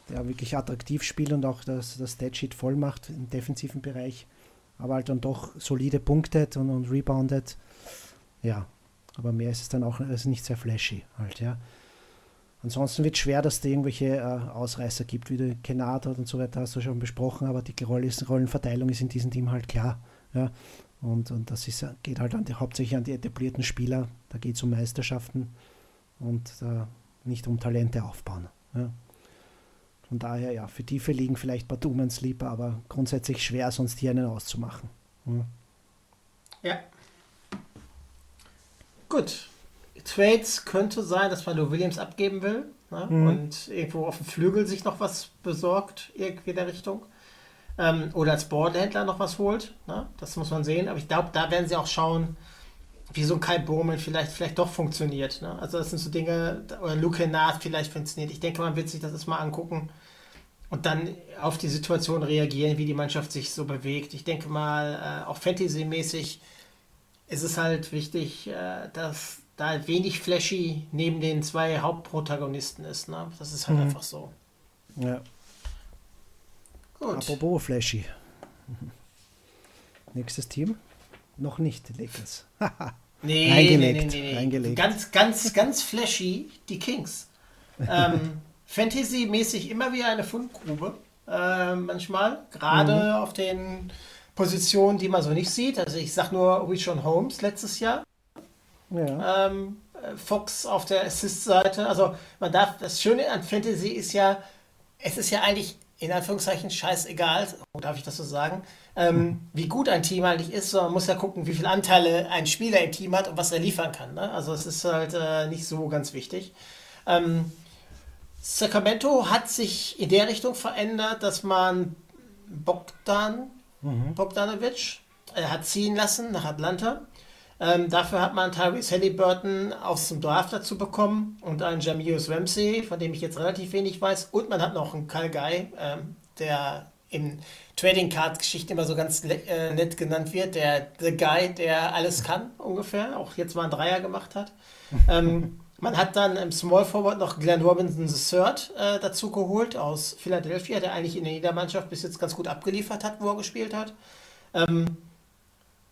der wirklich attraktiv spielt und auch das, das Statsheet voll macht im defensiven Bereich, aber halt dann doch solide punktet und, und reboundet. Ja, aber mehr ist es dann auch also nicht sehr flashy halt, ja. Ansonsten wird es schwer, dass es da irgendwelche äh, Ausreißer gibt, wie du Kenard und so weiter, hast du schon besprochen, aber die ist, Rollenverteilung ist in diesem Team halt klar. Ja. Und, und das ist, geht halt an die, hauptsächlich an die etablierten Spieler, da geht es um Meisterschaften und äh, nicht um Talente aufbauen. Ja. Von daher, ja, für tiefe liegen vielleicht Batum und Sleeper, aber grundsätzlich schwer, sonst hier einen auszumachen.
Ja. ja. Gut, Trades könnte sein, dass man nur Williams abgeben will ne? mhm. und irgendwo auf dem Flügel sich noch was besorgt, irgendwie in der Richtung. Ähm, oder als Boardhändler noch was holt. Ne? Das muss man sehen. Aber ich glaube, da werden sie auch schauen, wie so ein Kai Bowman vielleicht, vielleicht doch funktioniert. Ne? Also das sind so Dinge, oder Luke Hennard vielleicht funktioniert. Ich denke, man wird sich das erstmal angucken und dann auf die Situation reagieren, wie die Mannschaft sich so bewegt. Ich denke mal, äh, auch Fantasy-mäßig ist es halt wichtig, äh, dass da halt wenig flashy neben den zwei Hauptprotagonisten ist. Ne? Das ist halt mhm. einfach so.
Ja. Gut. Apropos flashy. Nächstes Team? Noch nicht, Lakers.
nee, reingelegt, nee, nee, nee, reingelegt. Ganz, ganz, ganz flashy, die Kings. Ähm, Fantasy-mäßig immer wie eine Fundgrube. Äh, manchmal. Gerade mhm. auf den Positionen, die man so nicht sieht. Also ich sag nur Richon Holmes letztes Jahr. Ja. Ähm, Fox auf der Assist-Seite. Also man darf, das Schöne an Fantasy ist ja, es ist ja eigentlich in Anführungszeichen scheißegal, darf ich das so sagen, ähm, wie gut ein Team eigentlich ist, sondern man muss ja gucken, wie viele Anteile ein Spieler im Team hat und was er liefern kann. Ne? Also es ist halt äh, nicht so ganz wichtig. Ähm, Sacramento hat sich in der Richtung verändert, dass man Bogdan, mhm. Bogdanovic äh, hat ziehen lassen nach Atlanta. Ähm, dafür hat man Tyrese Halliburton aus dem Draft dazu bekommen und einen Jamius Ramsey, von dem ich jetzt relativ wenig weiß. Und man hat noch einen Kyle Guy, ähm, der im Trading Card Geschichte immer so ganz äh, nett genannt wird, der The Guy, der alles kann ungefähr, auch jetzt mal einen Dreier gemacht hat. ähm, man hat dann im Small Forward noch Glenn Robinson III äh, dazu geholt aus Philadelphia, der eigentlich in jeder Mannschaft bis jetzt ganz gut abgeliefert hat, wo er gespielt hat. Ähm,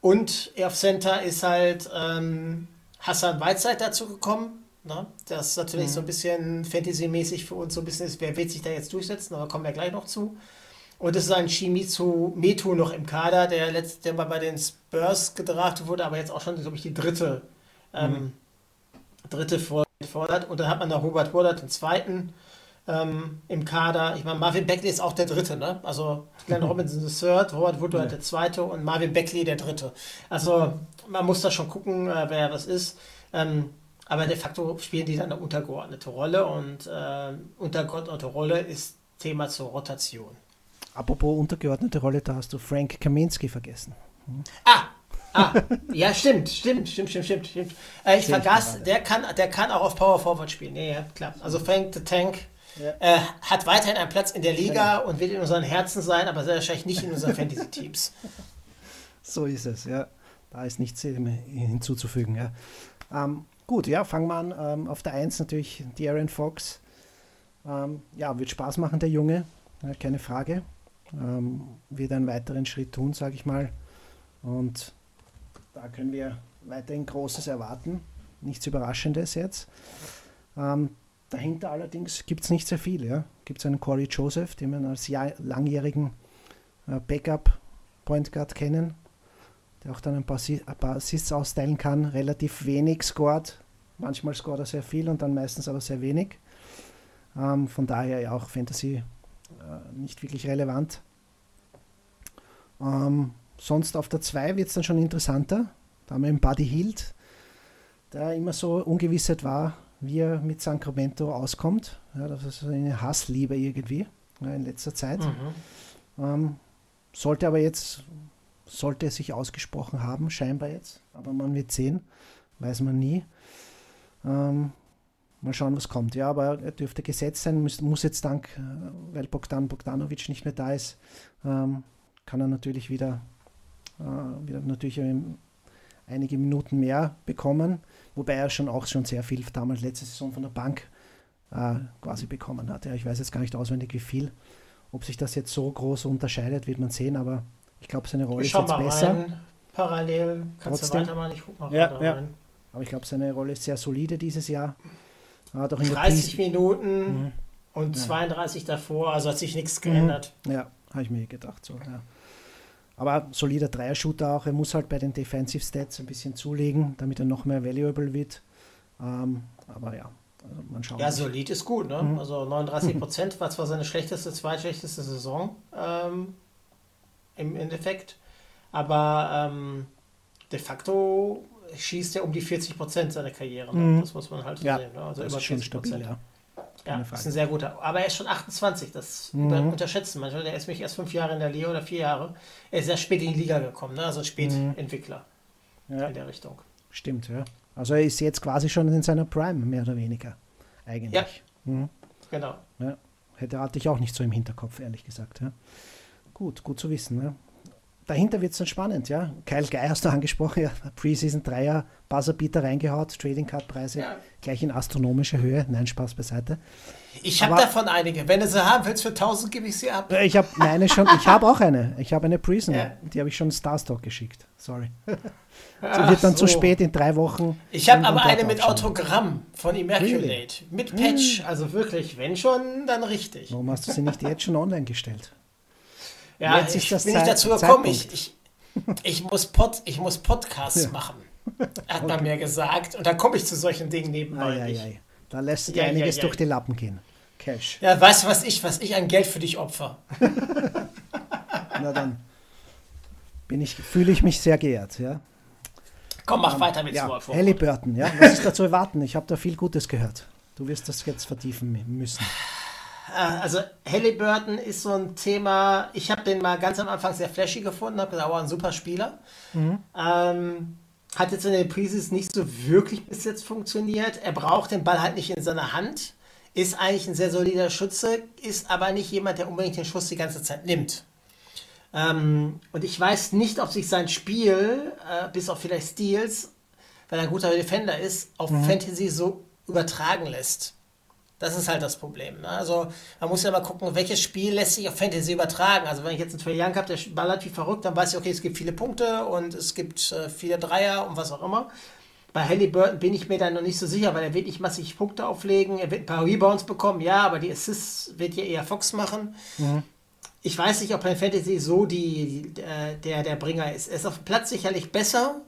und auf Center ist halt ähm, Hassan Whiteside dazu gekommen. Ne? Das ist natürlich mhm. so ein bisschen Fantasy-mäßig für uns so ein bisschen ist, wer wird sich da jetzt durchsetzen, aber kommen wir gleich noch zu. Und es ist ein Shimizu Metu noch im Kader, der letzte Mal bei den Spurs gedraftet wurde, aber jetzt auch schon, glaube ich, die dritte, ähm, mhm. dritte fordert. Und dann hat man noch Robert Woodard, den zweiten, ähm, im Kader. Ich meine, Marvin Beckley ist auch der Dritte, ne? Also Glenn Robinson der Third, Robert Woodward ja. der Zweite und Marvin Beckley der Dritte. Also man muss da schon gucken, äh, wer was ist. Ähm, aber de facto spielen die dann eine untergeordnete Rolle und äh, untergeordnete Rolle ist Thema zur Rotation.
Apropos untergeordnete Rolle, da hast du Frank Kaminski vergessen.
Hm? Ah, Ah, ja, stimmt, stimmt, stimmt, stimmt, stimmt, stimmt. Äh, ich vergaß, der kann, der kann auch auf Power Forward spielen. Ja, ja, klar. Also Frank the Tank ja. Äh, hat weiterhin einen Platz in der Liga und wird in unseren Herzen sein, aber sehr wahrscheinlich nicht in unseren Fantasy-Teams.
So ist es, ja. da ist nichts hinzuzufügen. Ja. Ähm, gut, ja, fangen wir an. Ähm, auf der 1 natürlich die Aaron Fox. Ähm, ja, wird Spaß machen, der Junge, ja, keine Frage. Ähm, wird einen weiteren Schritt tun, sage ich mal. Und da können wir weiterhin Großes erwarten. Nichts Überraschendes jetzt. Ähm, dahinter allerdings gibt es nicht sehr viel. Ja. Gibt es einen Corey Joseph, den wir als langjährigen äh, Backup Point Guard kennen, der auch dann ein paar, Assists austeilen kann, relativ wenig scored. Manchmal scoret er sehr viel und dann meistens aber sehr wenig. Ähm, von daher ja auch Fantasy äh, nicht wirklich relevant. Ähm, sonst auf der 2 wird es dann schon interessanter. Da haben wir einen Buddy Hield, der immer so ungewissheit war, wie er mit Sacramento auskommt. Ja, das ist eine Hassliebe irgendwie ja, in letzter Zeit. Mhm. Ähm, sollte aber jetzt, sollte es sich ausgesprochen haben, scheinbar jetzt. Aber man wird sehen, weiß man nie. Ähm, mal schauen, was kommt. Ja, aber er dürfte gesetzt sein, muss, muss jetzt dank, äh, weil Bogdan Bogdanovic nicht mehr da ist, ähm, kann er natürlich wieder, äh, wieder natürlich einige Minuten mehr bekommen, wobei er schon auch schon sehr viel damals letzte Saison von der Bank äh, quasi bekommen hat. Ja, ich weiß jetzt gar nicht auswendig, wie viel. Ob sich das jetzt so groß unterscheidet, wird man sehen, aber ich glaube, seine Rolle
ich
ist jetzt besser.
Rein. Parallel kannst Trotzdem. du weitermachen, ich guck mal ja, ja. rein.
Aber ich glaube, seine Rolle ist sehr solide dieses Jahr.
Hat auch in 30 Minuten mhm. und 32 ja. davor, also hat sich nichts geändert.
Mhm. Ja, habe ich mir gedacht. So, ja. Aber solider Dreier-Shooter auch. Er muss halt bei den Defensive Stats ein bisschen zulegen, damit er noch mehr valuable wird. Ähm, aber ja,
also man schaut. Ja, solid ist gut, ne? Mhm. Also 39 Prozent war zwar seine schlechteste, zweitschlechteste Saison ähm, im Endeffekt, aber ähm, de facto schießt er um die 40 Prozent seiner Karriere. Ne? Mhm. Das muss man halt
ja, sehen. Ne? Also das über ist schon stabil, ja.
Ja, ist ein sehr guter. Aber er ist schon 28, das mhm. unterschätzen manche. Der ist mich erst fünf Jahre in der Liga oder vier Jahre. Er ist sehr spät in die Liga gekommen, ne? also Spätentwickler mhm. ja. in der Richtung.
Stimmt, ja. Also er ist jetzt quasi schon in seiner Prime, mehr oder weniger. Eigentlich. Ja.
Mhm. Genau.
Ja. Hätte hatte ich auch nicht so im Hinterkopf, ehrlich gesagt. Ja. Gut, gut zu wissen. Ja. Dahinter wird es dann spannend, ja. Kyle Guy hast du angesprochen, ja. Preseason Dreier, Buzzerbeater reingehaut, Trading Card Preise ja. gleich in astronomischer Höhe. Nein, Spaß beiseite.
Ich habe davon einige. Wenn du sie haben willst für 1000, gebe ich sie ab.
Ich habe meine schon, ich habe auch eine. Ich habe eine Prisoner. Ja. Die habe ich schon Starstock geschickt. Sorry. Sie wird dann so. zu spät in drei Wochen.
Ich habe aber eine mit Autogramm von Immaculate. Really? Mit Patch. Hm. Also wirklich, wenn schon, dann richtig.
Warum hast du sie nicht jetzt schon online gestellt?
Ja, jetzt ich bin nicht dazu gekommen. Ich, ich, ich, muss Pod, ich muss Podcasts ja. machen, hat okay. man mir gesagt. Und dann komme ich zu solchen Dingen nebenbei. Ei, ei.
Da lässt dir ja, einiges ja, durch die Lappen gehen. Cash.
Ja, weißt du, was ich, was ich an Geld für dich opfer?
Na dann bin ich, fühle ich mich sehr geehrt, ja.
Komm, mach um, weiter mit
ja, Halliburton, ja. Was ist da zu erwarten? Ich habe da viel Gutes gehört. Du wirst das jetzt vertiefen müssen.
Äh, also Halliburton ist so ein Thema, ich habe den mal ganz am Anfang sehr flashy gefunden, habe gesagt, oh, ein super Spieler. Mhm. Ähm, hat jetzt in der Preseason nicht so wirklich bis jetzt funktioniert. Er braucht den Ball halt nicht in seiner Hand. Ist eigentlich ein sehr solider Schütze, ist aber nicht jemand, der unbedingt den Schuss die ganze Zeit nimmt. Ähm, und ich weiß nicht, ob sich sein Spiel, äh, bis auf vielleicht Steals, weil er ein guter Defender ist, auf mhm. Fantasy so übertragen lässt. Das ist halt das Problem. Ne? Also man muss ja mal gucken, welches Spiel lässt sich auf Fantasy übertragen. Also wenn ich jetzt einen Trey Young habe, der ballert wie verrückt, dann weiß ich, okay, es gibt viele Punkte und es gibt äh, viele Dreier und was auch immer. Bei Halliburton bin ich mir dann noch nicht so sicher, weil er wird nicht massig Punkte auflegen, er wird ein paar Rebounds bekommen, ja, aber die Assists wird ja eher Fox machen. Mhm ich weiß nicht, ob ein Fantasy so die, äh, der, der Bringer ist. Er ist auf dem Platz sicherlich besser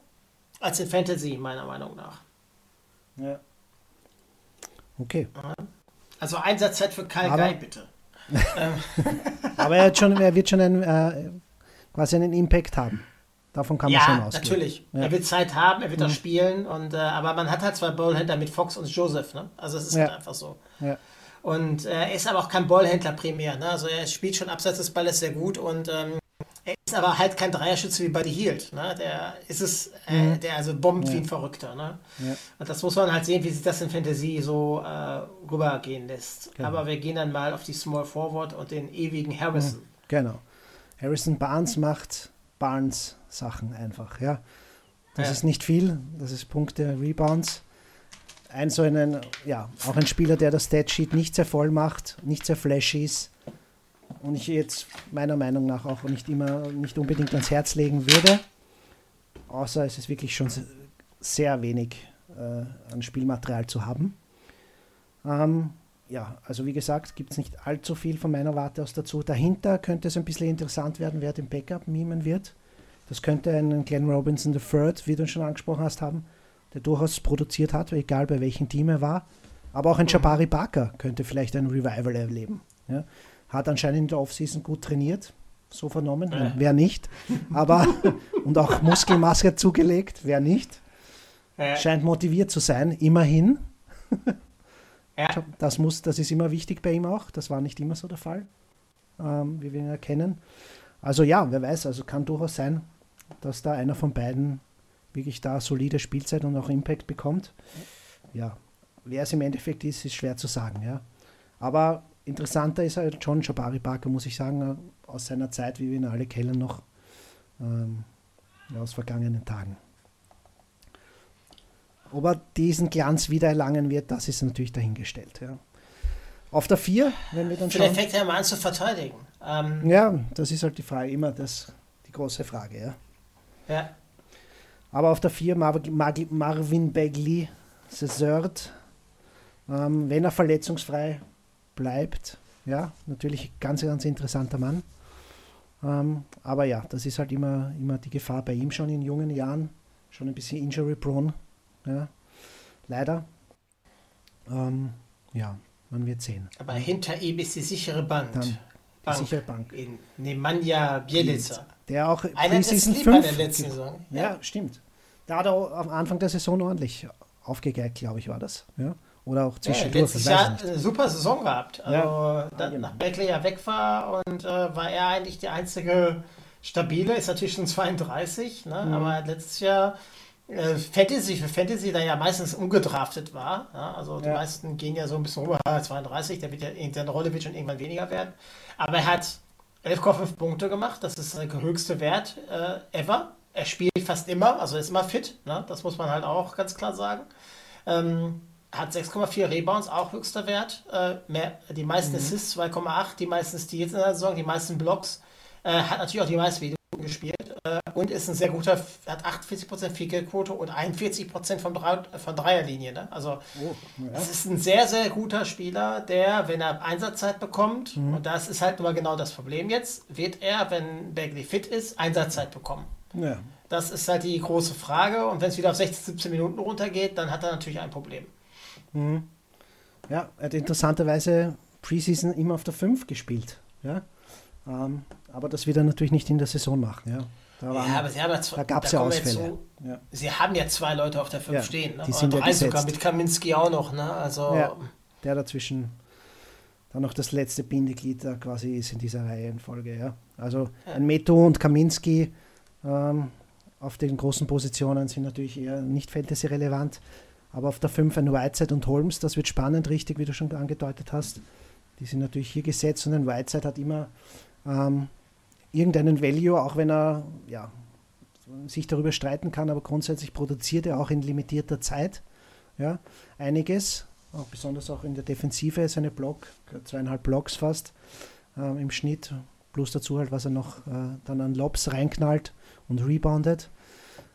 als in Fantasy, meiner Meinung nach.
Ja. Okay.
Also Einsatzzeit für Kyle Aber, Guy, bitte.
Aber er, schon, er, wird schon einen, äh, quasi einen Impact haben. Davon kann man ja, schon ausgehen.
Natürlich. Ja. Er wird Zeit haben, er wird mhm. auch spielen. Und, äh, aber man hat halt zwei Ballhändler mit Fox und Joseph. Ne? Also es ist ja. halt einfach so.
Ja.
Und äh, er ist aber auch kein Ballhändler primär. Ne? Also er spielt schon abseits des Balles sehr gut und ähm, ist aber halt kein Dreierschütze wie Buddy Hield. Ne? Der ist es, äh, mhm. der also bombt ja. wie ein Verrückter. Ne? Ja. Und das muss man halt sehen, wie sich das in Fantasy so äh, rübergehen lässt. Genau. Aber wir gehen dann mal auf die Small Forward und den ewigen Harrison. Mhm.
Genau. Harrison Barnes macht Barnes Sachen einfach, ja. Das
Ja.
ist nicht viel. Das ist Punkte, Rebounds. Ein so einen, ja, auch ein Spieler, der das Statsheet nicht sehr voll macht, nicht sehr flashy ist und ich jetzt meiner Meinung nach auch nicht immer, nicht unbedingt ans Herz legen würde. Außer es ist wirklich schon se- sehr wenig äh, an Spielmaterial zu haben. Ähm, ja, also wie gesagt, gibt es nicht allzu viel von meiner Warte aus dazu. Dahinter könnte es ein bisschen interessant werden, wer den Backup mimen wird. Das könnte ein Glenn Robinson III, wie du schon angesprochen hast, haben, der durchaus produziert hat, egal bei welchem Team er war. Aber auch ein Jabari Parker könnte vielleicht ein Revival erleben. Ja. Hat anscheinend in der Offseason gut trainiert, so vernommen.
Ja.
Wer nicht. Aber, und auch Muskelmaske zugelegt, wer nicht.
Ja,
Scheint motiviert zu sein, immerhin.
ja.
Das, muss, das ist immer wichtig bei ihm auch. Das war nicht immer so der Fall, ähm, wie wir ihn erkennen. Also ja, wer weiß, also kann durchaus sein, dass da einer von beiden wirklich da solide Spielzeit und auch Impact bekommt. Ja, wer es im Endeffekt ist, ist schwer zu sagen, ja. Aber interessanter ist halt John Jabari Parker, muss ich sagen, äh, aus seiner Zeit, wie wir ihn alle kennen, noch ähm, aus vergangenen Tagen. Ob er diesen Glanz wieder erlangen wird, das ist natürlich dahingestellt. Ja. Auf der 4, wenn wir dann
Vielleicht
schauen.
fängt er mal an zu verteidigen. Ähm,
Ja, das ist halt die Frage, immer das, die große Frage. Ja.
ja.
Aber auf der 4 Mar Mar Marvin Bagley, Third. Ähm, wenn er verletzungsfrei bleibt, ja, natürlich ganz, ganz interessanter Mann. Ähm, aber ja, das ist halt immer, immer die Gefahr bei ihm schon in jungen Jahren, schon ein bisschen injury-prone. Ja, leider. Ähm, ja, man wird sehen.
Aber hinter ihm ist die sichere Bank.
Dann die
Bank
sichere Bank.
In Nemanja Bielica.
Der auch
Einer Sleeper
5
der letzten Saison.
Ja, stimmt. Da hat er am Anfang der Saison ordentlich aufgegeigt, glaube ich, war das. Ja? Oder auch
Ja,
zwischendurch.
letztes
weiß ich
Jahr super Saison gehabt. Also,
Ja,
dann,
genau.
nach Beckley ja weg war und äh, war er eigentlich die einzige stabile, ist natürlich schon 32, ne?
Mhm.
aber letztes Jahr äh, Fantasy, für Fantasy, da ja meistens ungedraftet war. Ja? Also die
Ja.
meisten gehen ja so ein bisschen rüber, ah, 32, der wird ja, seine Rolle wird schon irgendwann weniger werden. Aber er hat 11,5 Punkte gemacht, das ist der höchste Wert äh, ever. Er spielt fast immer, also ist immer fit, ne? das muss man halt auch ganz klar sagen. Ähm, hat 6,4 Rebounds, auch höchster Wert. Äh, mehr, die meisten
Mhm.
Assists 2,8, die meisten Steals in der Saison, die meisten Blocks. Äh, hat natürlich auch die meisten Minuten gespielt äh, und ist ein sehr guter, hat 48% Field-Quote und 41% von, Drei, von Dreierlinie. Ne? Also
Oh, ja.
es ist ein sehr, sehr guter Spieler, der, wenn er Einsatzzeit bekommt,
Mhm.
und das ist halt nur genau das Problem jetzt, wird er, wenn Bagley fit ist, Einsatzzeit bekommen.
Ja.
Das ist halt die große Frage. Und wenn es wieder auf 16, 17 Minuten runtergeht, dann hat er natürlich ein Problem.
Ja, er hat interessanterweise Preseason immer auf der 5 gespielt. Ja? Ähm, aber das wird er natürlich nicht in der Saison machen. Ja, da waren,
Ja, aber sie haben ja zwei,
da gab's ja
kommen wir
Ausfälle. ja.
Sie haben ja zwei Leute auf der 5
Ja,
stehen. Ne?
die sind
Oder
ja
sogar mit Kaminski auch noch. Ne? Also,
Ja. der dazwischen dann noch das letzte Bindeglied da quasi ist in dieser Reihenfolge. Ja. Also ein Meto und Kaminski ähm, auf den großen Positionen sind natürlich eher nicht Fantasy-relevant. Aber auf der 5 ein Whiteside und Holmes, das wird spannend, richtig, wie du schon angedeutet hast. Die sind natürlich hier gesetzt und ein Whiteside hat immer ähm, irgendeinen Value, auch wenn er ja, sich darüber streiten kann, aber grundsätzlich produziert er auch in limitierter Zeit ja, einiges, auch besonders auch in der Defensive, seine Block, zweieinhalb Blocks fast ähm, im Schnitt, plus dazu halt, was er noch äh, dann an Lobs reinknallt und reboundet.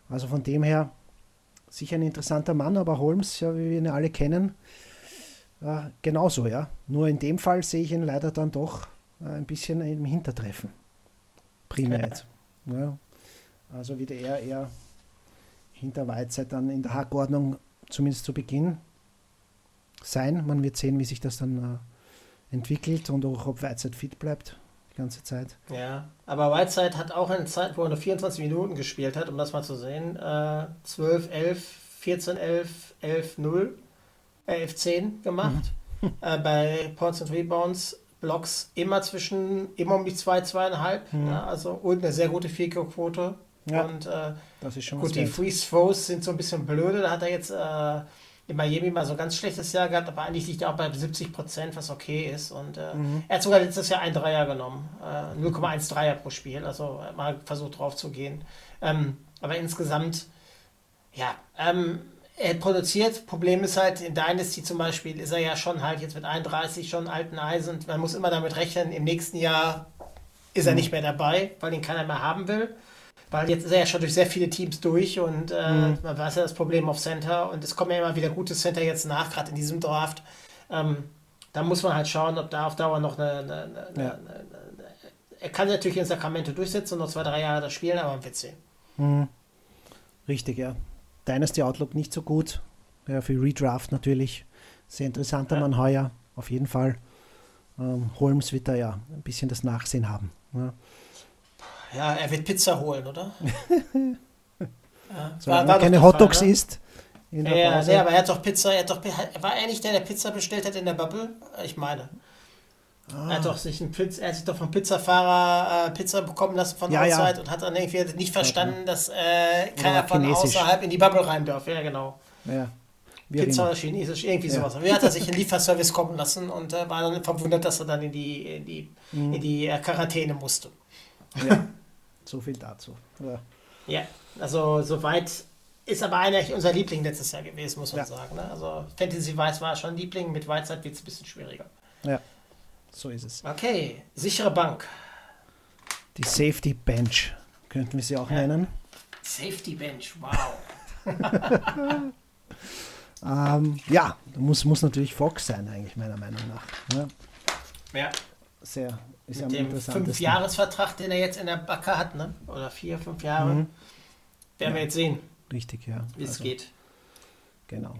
Also von dem her sicher ein interessanter Mann, aber Holmes, ja, wie wir ihn alle kennen, äh, genauso, ja. Nur in dem Fall sehe ich ihn leider dann doch äh, ein bisschen im Hintertreffen. Primär jetzt. Ja. Also wieder eher, eher hinter Whiteside dann in der Hackordnung, zumindest zu Beginn, sein. Man wird sehen, wie sich das dann äh, entwickelt und auch ob Whiteside fit bleibt ganze Zeit.
ja. Aber Whiteside hat auch eine Zeit, wo er nur 24 Minuten gespielt hat, um das mal zu sehen. Äh, 12, 11, 14, 11, 11, 0, äh, 11, 10 gemacht.
Mhm.
äh, bei Points and Rebounds. Blocks immer zwischen, immer um die 2, 2,5. Ja, also, und eine sehr gute Fico-Quote.
Mhm. Ja.
Und äh,
Das ist schon
Gut, die
wert.
Free Throws sind so ein bisschen blöde. Da hat er jetzt äh, in Miami mal so ein ganz schlechtes Jahr gehabt, aber eigentlich liegt er auch bei 70 Prozent, was okay ist. Und äh,
Mhm.
er hat sogar letztes Jahr einen Dreier genommen. Äh, 0,1 Dreier pro Spiel. Also hat mal versucht drauf zu gehen. Ähm, aber insgesamt Ja, ähm, er produziert. Problem ist halt, in Dynasty zum Beispiel ist er ja schon halt jetzt mit 31 schon alten Eisen und man muss immer damit rechnen, im nächsten Jahr ist er nicht mehr dabei, weil ihn keiner mehr haben will. Weil jetzt ist er ja schon durch sehr viele Teams durch und äh,
Mhm.
man weiß ja das Problem auf Center und es kommen ja immer wieder gute Center jetzt nach, gerade in diesem Draft. Ähm, da muss man halt schauen, ob da auf Dauer noch eine, eine, eine,
Ja.
eine, er kann natürlich in Sacramento durchsetzen und noch zwei, drei Jahre das spielen, aber man wird sehen.
Richtig, ja. Dynasty Outlook nicht so gut. Ja, für Redraft natürlich. Sehr interessanter Mann heuer, auf jeden Fall. Ähm, Holmes wird da ja ein bisschen das Nachsehen haben. Ja.
Ja, er wird Pizza holen, oder? ja,
Solange
war
er keine Hotdogs
Fall, ne?
isst. In der
Ja, nee, aber er hat doch Pizza, er hat doch, war er nicht der, der Pizza bestellt hat in der Bubble? Ich meine.
Ah.
Er hat doch sich einen Pizza, er hat sich doch vom Pizzafahrer äh, Pizza bekommen lassen von
Ja, ja.
Outside und hat dann irgendwie nicht verstanden, dass äh, keiner von
Chinesisch.
außerhalb in die Bubble rein darf. Ja, genau.
ja. Auch
Pizza oder Chinesisch, irgendwie
Ja.
sowas. Wie hat er sich einen Lieferservice kommen lassen und äh, war dann verwundert, dass er dann in die, in die,
Mhm.
in die äh, Quarantäne musste.
Ja. So viel dazu. Ja.
Ja, also soweit ist aber eigentlich unser Liebling letztes Jahr gewesen, muss man
Ja.
sagen. Ne? Also Fantasy Weiß war schon Liebling, mit Weizheit wird es ein bisschen schwieriger.
ja, so ist es.
Okay, sichere Bank.
Die Safety Bench könnten wir sie auch
Ja.
nennen.
Safety Bench, wow.
Ähm, ja, muss, muss natürlich Fox sein, eigentlich, meiner Meinung nach. Ja,
Ja,
sehr, ist ja
mit
am
dem. Fünfjahresvertrag, den er jetzt in der Backe hat, ne? oder vier, fünf Jahre,
Mhm.
werden wir jetzt sehen,
Richtig, ja.
wie es
Also,
geht.
Genau.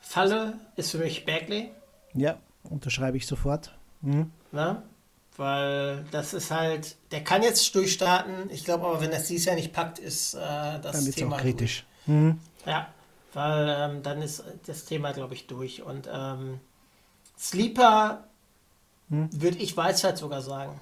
Falle ist für mich Bagley,
Ja, unterschreibe ich sofort. Mhm.
ne? weil das ist halt, der kann jetzt durchstarten. Ich glaube aber, wenn er es dieses Jahr nicht packt, ist äh, das
Dann es
Thema
auch kritisch. Mhm.
Ja, weil ähm, dann ist das Thema, glaube ich, durch. Und ähm, Sleeper
Hm.
würde ich Weisheit sogar sagen.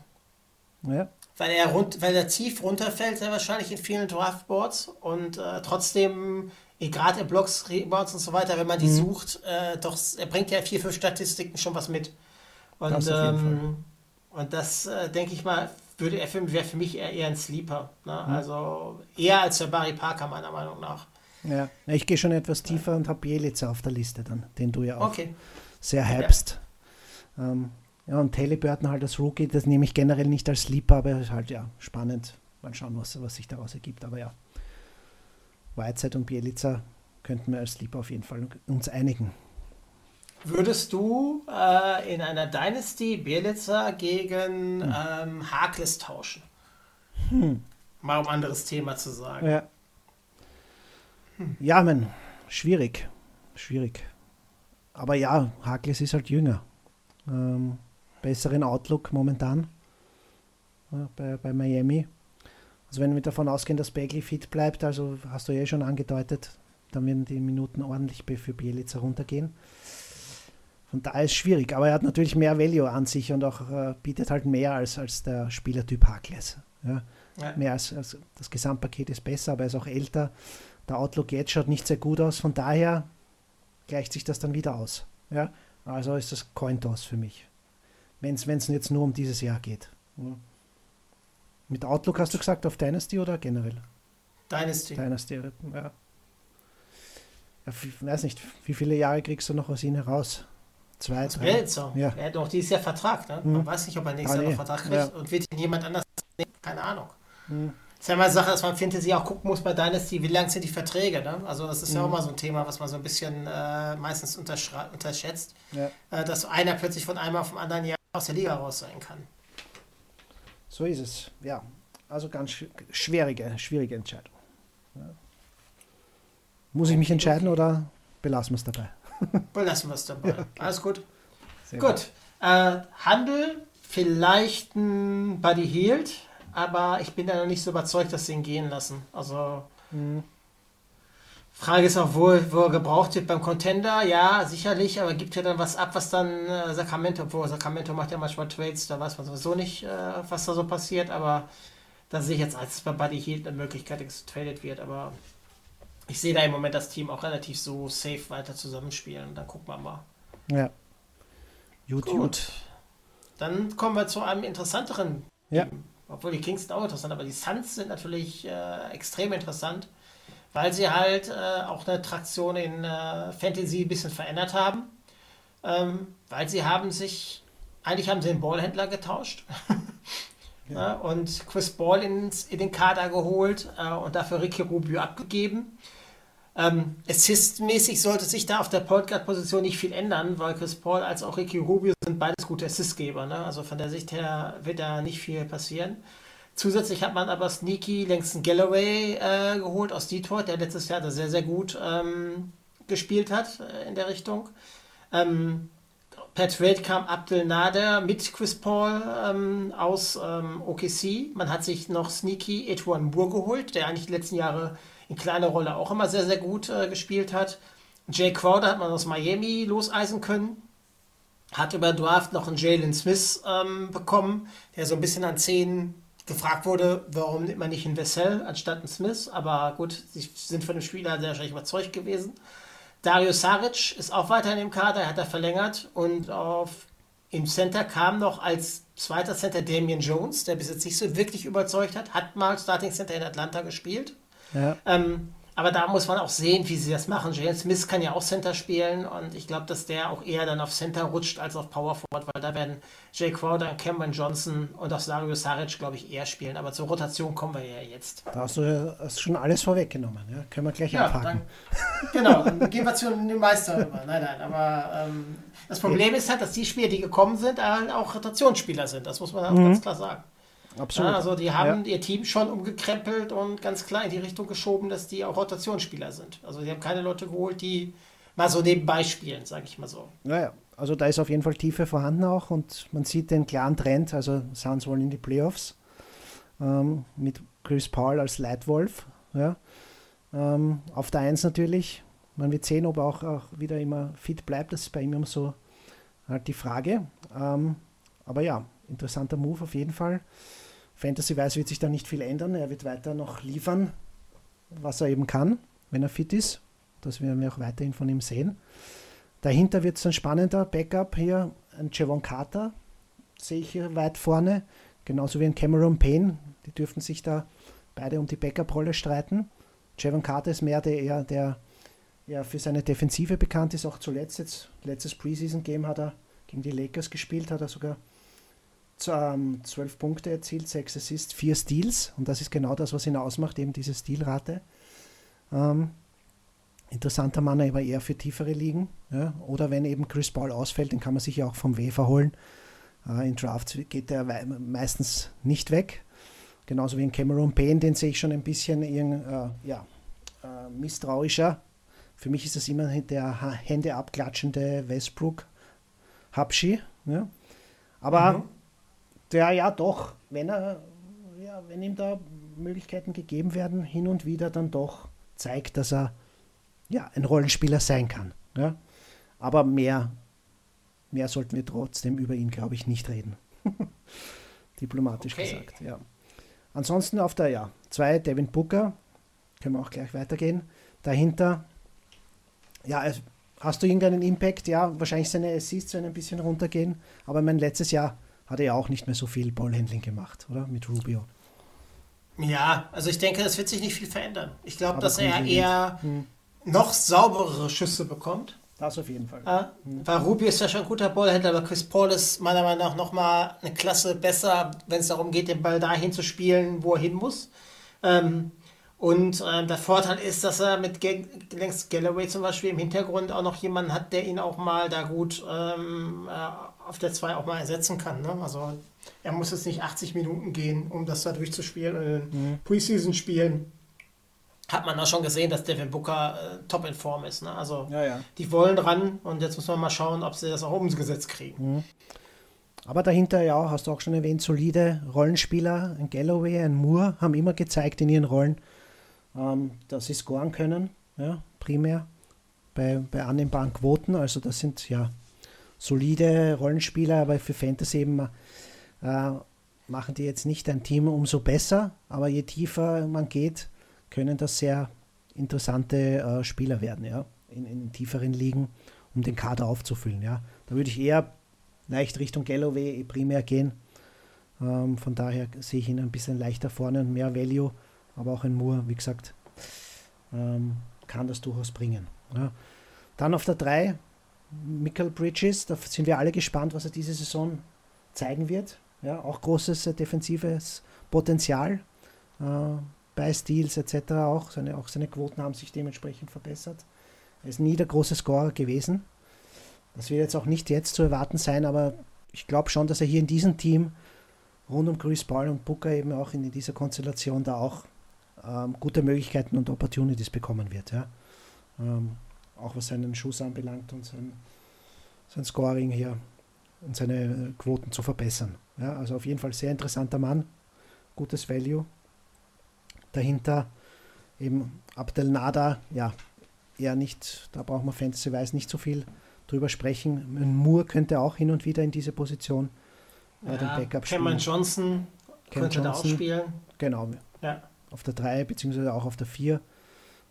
Ja,
Weil er, rund, weil er tief runterfällt, sehr wahrscheinlich in vielen Draftboards und äh, trotzdem, gerade in Blocks, Rebounds und so weiter, wenn man
Hm.
die sucht, äh, doch, er bringt ja vier, fünf Statistiken schon was mit. Und ähm, und das, äh, denke ich mal, würde er für, wäre für mich eher, eher ein Sleeper. Ne?
Hm.
Also eher als der Barry Parker, meiner Meinung nach.
ja. Ja, Ich gehe schon etwas tiefer und habe Bielica auf der Liste dann, den du ja auch
Okay.
sehr hypst. Ähm, ja, und Taylor Burton halt als Rookie, das nehme ich generell nicht als Sleeper, aber ist halt ja spannend. Mal schauen, was, was sich daraus ergibt. Aber ja, Whiteside und Bielica könnten wir als Sleeper auf jeden Fall uns einigen.
Würdest du äh, in einer Dynasty Bielitzer gegen
Hm.
ähm, Harkless tauschen? Mal um ein anderes Thema zu sagen.
Ja. Ja, man, schwierig. Schwierig. Aber ja, Harkless ist halt jünger. Ähm, besseren Outlook momentan ja, bei, bei Miami. Also wenn wir davon ausgehen, dass Bagley fit bleibt, also hast du ja eh schon angedeutet, dann werden die Minuten ordentlich für Bielitzer runtergehen. Von daher ist es schwierig, aber er hat natürlich mehr Value an sich und auch äh, bietet halt mehr als, als der Spielertyp Harkless. Ja
Ja.
mehr als, als das Gesamtpaket ist besser, aber er ist auch älter. Der Outlook jetzt schaut nicht sehr gut aus, von daher gleicht sich das dann wieder aus. Ja? Also ist das Cointoss für mich. Wenn es jetzt nur um dieses Jahr geht. Ja. Mit Outlook hast du gesagt, auf Dynasty oder generell?
Dynasty.
Dynasty, ja. ja ich weiß nicht, wie viele Jahre kriegst du noch aus ihm heraus? Zwei, drei?
Bielitzer.
Ja.
Er hat noch dieses Jahr Vertrag. Ne? Man
Hm.
weiß nicht, ob er nächstes
Ah,
Jahr
nee.
noch Vertrag kriegt
Ja.
und wird ihn jemand anders nehmen. Keine Ahnung.
Hm.
ist ja mal eine Sache, dass man Fantasy auch gucken muss bei Dynasty, wie lang sind die Verträge. Ne? Also das ist
Mhm.
ja auch mal so ein Thema, was man so ein bisschen äh, meistens unterschätzt,
Ja.
äh, dass einer plötzlich von einem auf dem anderen Jahr aus der Liga raus sein kann.
So ist es, ja. Also ganz sch schwierige, schwierige Entscheidung. Ja. Muss ich mich entscheiden oder belassen wir es dabei?
Belassen wir es dabei. Alles gut.
Sehr
Gut. Äh, Handel, vielleicht ein Buddy Hield, aber ich bin da noch nicht so überzeugt, dass sie ihn gehen lassen. Also,
Mhm.
Frage ist auch, wo, wo er gebraucht wird beim Contender. Ja, sicherlich, aber gibt ja dann was ab, was dann äh, Sacramento, obwohl Sacramento macht ja manchmal Trades, da weiß man sowieso nicht, äh, was da so passiert, aber da sehe ich jetzt, als bei Buddy Hield eine Möglichkeit, dass getradet wird, aber ich sehe da im Moment das Team auch relativ so safe weiter zusammenspielen und dann gucken wir mal.
Ja. Gut, gut.
Gut. Dann kommen wir zu einem interessanteren
Ja.
Team. Obwohl die Kings sind auch interessant, aber die Suns sind natürlich äh, extrem interessant, weil sie halt äh, auch eine Traktion in äh, Fantasy ein bisschen verändert haben. Ähm, weil sie haben sich, eigentlich haben sie den Ballhändler getauscht. ja. ja, und Chris Ball ins, in den Kader geholt äh, und dafür Ricky Rubio abgegeben. Ähm, Assist-mäßig sollte sich da auf der Point Guard-Position nicht viel ändern, weil Chris Paul als auch Ricky Rubio sind beides gute Assistgeber. Ne? Also von der Sicht her wird da nicht viel passieren. Zusätzlich hat man aber Sneaky Langston Galloway äh, geholt aus Detroit, der letztes Jahr da sehr, sehr gut ähm, gespielt hat äh, in der Richtung. Ähm, per Trade kam Abdel Nader mit Chris Paul ähm, aus ähm, OKC. Man hat sich noch Sneaky Etwan Moore geholt, der eigentlich die letzten Jahre in kleiner Rolle auch immer sehr, sehr gut äh, gespielt hat. Jay Crowder hat man aus Miami loseisen können. Hat über Draft noch einen Jalen Smith ähm, bekommen, der so ein bisschen an 10 gefragt wurde, warum nimmt man nicht einen Vessel anstatt einen Smith. Aber gut, sie sind von dem Spieler sehr wahrscheinlich überzeugt gewesen. Dario Saric ist auch weiter in dem Kader, er hat er verlängert und auf, im Center kam noch als zweiter Center Damian Jones, der bis jetzt nicht so wirklich überzeugt hat, hat mal Starting Center in Atlanta gespielt. Ja. Ähm, aber da muss man auch sehen, wie sie das machen. Jalen Smith kann ja auch Center spielen und ich glaube, dass der auch eher dann auf Center rutscht als auf Power Forward, weil da werden Jay Crowder, Cameron Johnson und auch Sario Saric, glaube ich, eher spielen. Aber zur Rotation kommen wir ja jetzt.
Da hast du hast schon alles vorweggenommen. Ja? Können wir gleich ja, abhaken.
Dann, genau, dann gehen wir zu den Meister rüber. Nein, nein, aber ähm, das Problem ist halt, dass die Spieler, die gekommen sind, auch Rotationsspieler sind. Das muss man halt mhm. ganz klar sagen. Absolut. Ja, also die haben ja. ihr Team schon umgekrempelt und ganz klar in die Richtung geschoben, dass die auch Rotationsspieler sind. Also die haben keine Leute geholt, die mal so nebenbei spielen, sage ich mal so.
Naja, also da ist auf jeden Fall Tiefe vorhanden auch und man sieht den klaren Trend, also Suns wollen in die Playoffs ähm, mit Chris Paul als Leitwolf. Ja. Ähm, auf der Eins natürlich, man wird sehen, ob er auch, auch wieder immer fit bleibt, das ist bei ihm immer so halt die Frage. Ähm, aber ja, interessanter Move auf jeden Fall. Fantasy-wise wird sich da nicht viel ändern. Er wird weiter noch liefern, was er eben kann, wenn er fit ist. Das werden wir auch weiterhin von ihm sehen. Dahinter wird es ein spannender Backup hier. Ein Javon Carter sehe ich hier weit vorne. Genauso wie ein Cameron Payne. Die dürften sich da beide um die Backup-Rolle streiten. Javon Carter ist mehr der, eher der ja, für seine Defensive bekannt ist. Auch zuletzt, jetzt, letztes Preseason-Game hat er gegen die Lakers gespielt, hat er sogar ähm, 12 Punkte erzielt, 6 Assists, 4 Steals und das ist genau das, was ihn ausmacht, eben diese Stilrate. Ähm, interessanter Mann, aber eher für tiefere Ligen. Ja? Oder wenn eben Chris Paul ausfällt, den kann man sich ja auch vom Wefer holen. Äh, in Drafts geht der meistens nicht weg. Genauso wie in Cameron Payne, den sehe ich schon ein bisschen äh, ja, äh, misstrauischer. Für mich ist das immer der Hände abklatschende Westbrook Habschi. Ja? Aber mhm der ja doch, wenn er, ja, wenn ihm da Möglichkeiten gegeben werden, hin und wieder dann doch zeigt, dass er ja ein Rollenspieler sein kann. Ja? Aber mehr, mehr sollten wir trotzdem über ihn, glaube ich, nicht reden. Diplomatisch okay. gesagt, ja. Ansonsten auf der ja, zwei Devin Booker, können wir auch gleich weitergehen. Dahinter, ja, hast du irgendeinen Impact? Ja, wahrscheinlich seine Assists werden ein bisschen runtergehen, aber mein letztes Jahr hat er ja auch nicht mehr so viel Ballhandling gemacht, oder? Mit Rubio.
Ja, also ich denke, das wird sich nicht viel verändern. Ich glaube, dass er eher hm. noch sauberere Schüsse bekommt.
Das auf jeden Fall.
Ja, hm. Weil Rubio ist ja schon ein guter Ballhändler, aber Chris Paul ist meiner Meinung nach nochmal eine Klasse besser, wenn es darum geht, den Ball dahin zu spielen, wo er hin muss. Ähm, und äh, der Vorteil ist, dass er mit längst Galloway zum Beispiel im Hintergrund auch noch jemanden hat, der ihn auch mal da gut ähm, äh, auf der 2 auch mal ersetzen kann. Ne? Also er muss jetzt nicht 80 Minuten gehen, um das da durchzuspielen. In mhm. Preseason-Spielen hat man da schon gesehen, dass Devin Booker äh, top in Form ist. Ne? Also ja, ja. die wollen ran und jetzt muss man mal schauen, ob sie das auch umgesetzt kriegen.
Mhm. Aber dahinter, ja, hast du auch schon erwähnt, solide Rollenspieler, ein Galloway, ein Moore, haben immer gezeigt in ihren Rollen, ähm, dass sie scoren können, ja, primär bei, bei annehmbaren Quoten. Also das sind ja solide Rollenspieler, aber für Fantasy eben äh, machen die jetzt nicht ein Team umso besser, aber je tiefer man geht, können das sehr interessante äh, Spieler werden, ja, in, in tieferen Ligen, um den Kader aufzufüllen, ja. Da würde ich eher leicht Richtung Galloway primär gehen. Ähm, von daher sehe ich ihn ein bisschen leichter vorne und mehr Value aber auch ein Moore, wie gesagt, ähm, kann das durchaus bringen. Ja. Dann auf der 3 Michael Bridges, da sind wir alle gespannt, was er diese Saison zeigen wird. Ja, auch großes äh, defensives Potenzial äh, bei Steals etc. Auch seine, auch seine Quoten haben sich dementsprechend verbessert. Er ist nie der große Scorer gewesen. Das wird jetzt auch nicht jetzt zu erwarten sein, aber ich glaube schon, dass er hier in diesem Team rund um Chris Paul und Booker eben auch in dieser Konstellation da auch ähm, gute Möglichkeiten und Opportunities bekommen wird. Ja. Ähm, auch was seinen Schuss anbelangt und sein, sein Scoring hier und seine Quoten zu verbessern. Ja, also auf jeden Fall sehr interessanter Mann, gutes Value. Dahinter eben Abdel Nada, ja, eher nicht, da braucht man Fantasy-Weiß nicht so viel drüber sprechen. Moore könnte auch hin und wieder in diese Position
ja, den Backup spielen. Cameron Johnson Cam könnte Johnson, da auch spielen.
Genau. Ja. Auf der 3 beziehungsweise auch auf der 4.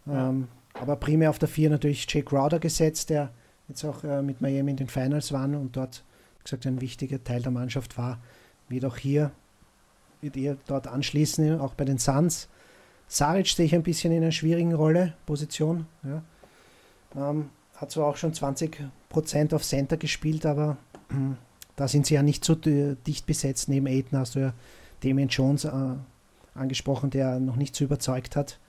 Ja. Ähm, aber primär auf der 4 natürlich Jake Crowder gesetzt, der jetzt auch äh, mit Miami in den Finals war und dort, wie gesagt, ein wichtiger Teil der Mannschaft war. Wird auch hier, wird er dort anschließen, auch bei den Suns. Saric sehe ich ein bisschen in einer schwierigen Rolle, Position. Ja. Ähm, hat zwar auch schon 20% auf Center gespielt, aber äh, da sind sie ja nicht so dicht besetzt. Neben Aiden hast du ja Damien Jones äh, angesprochen, der noch nicht so überzeugt hat.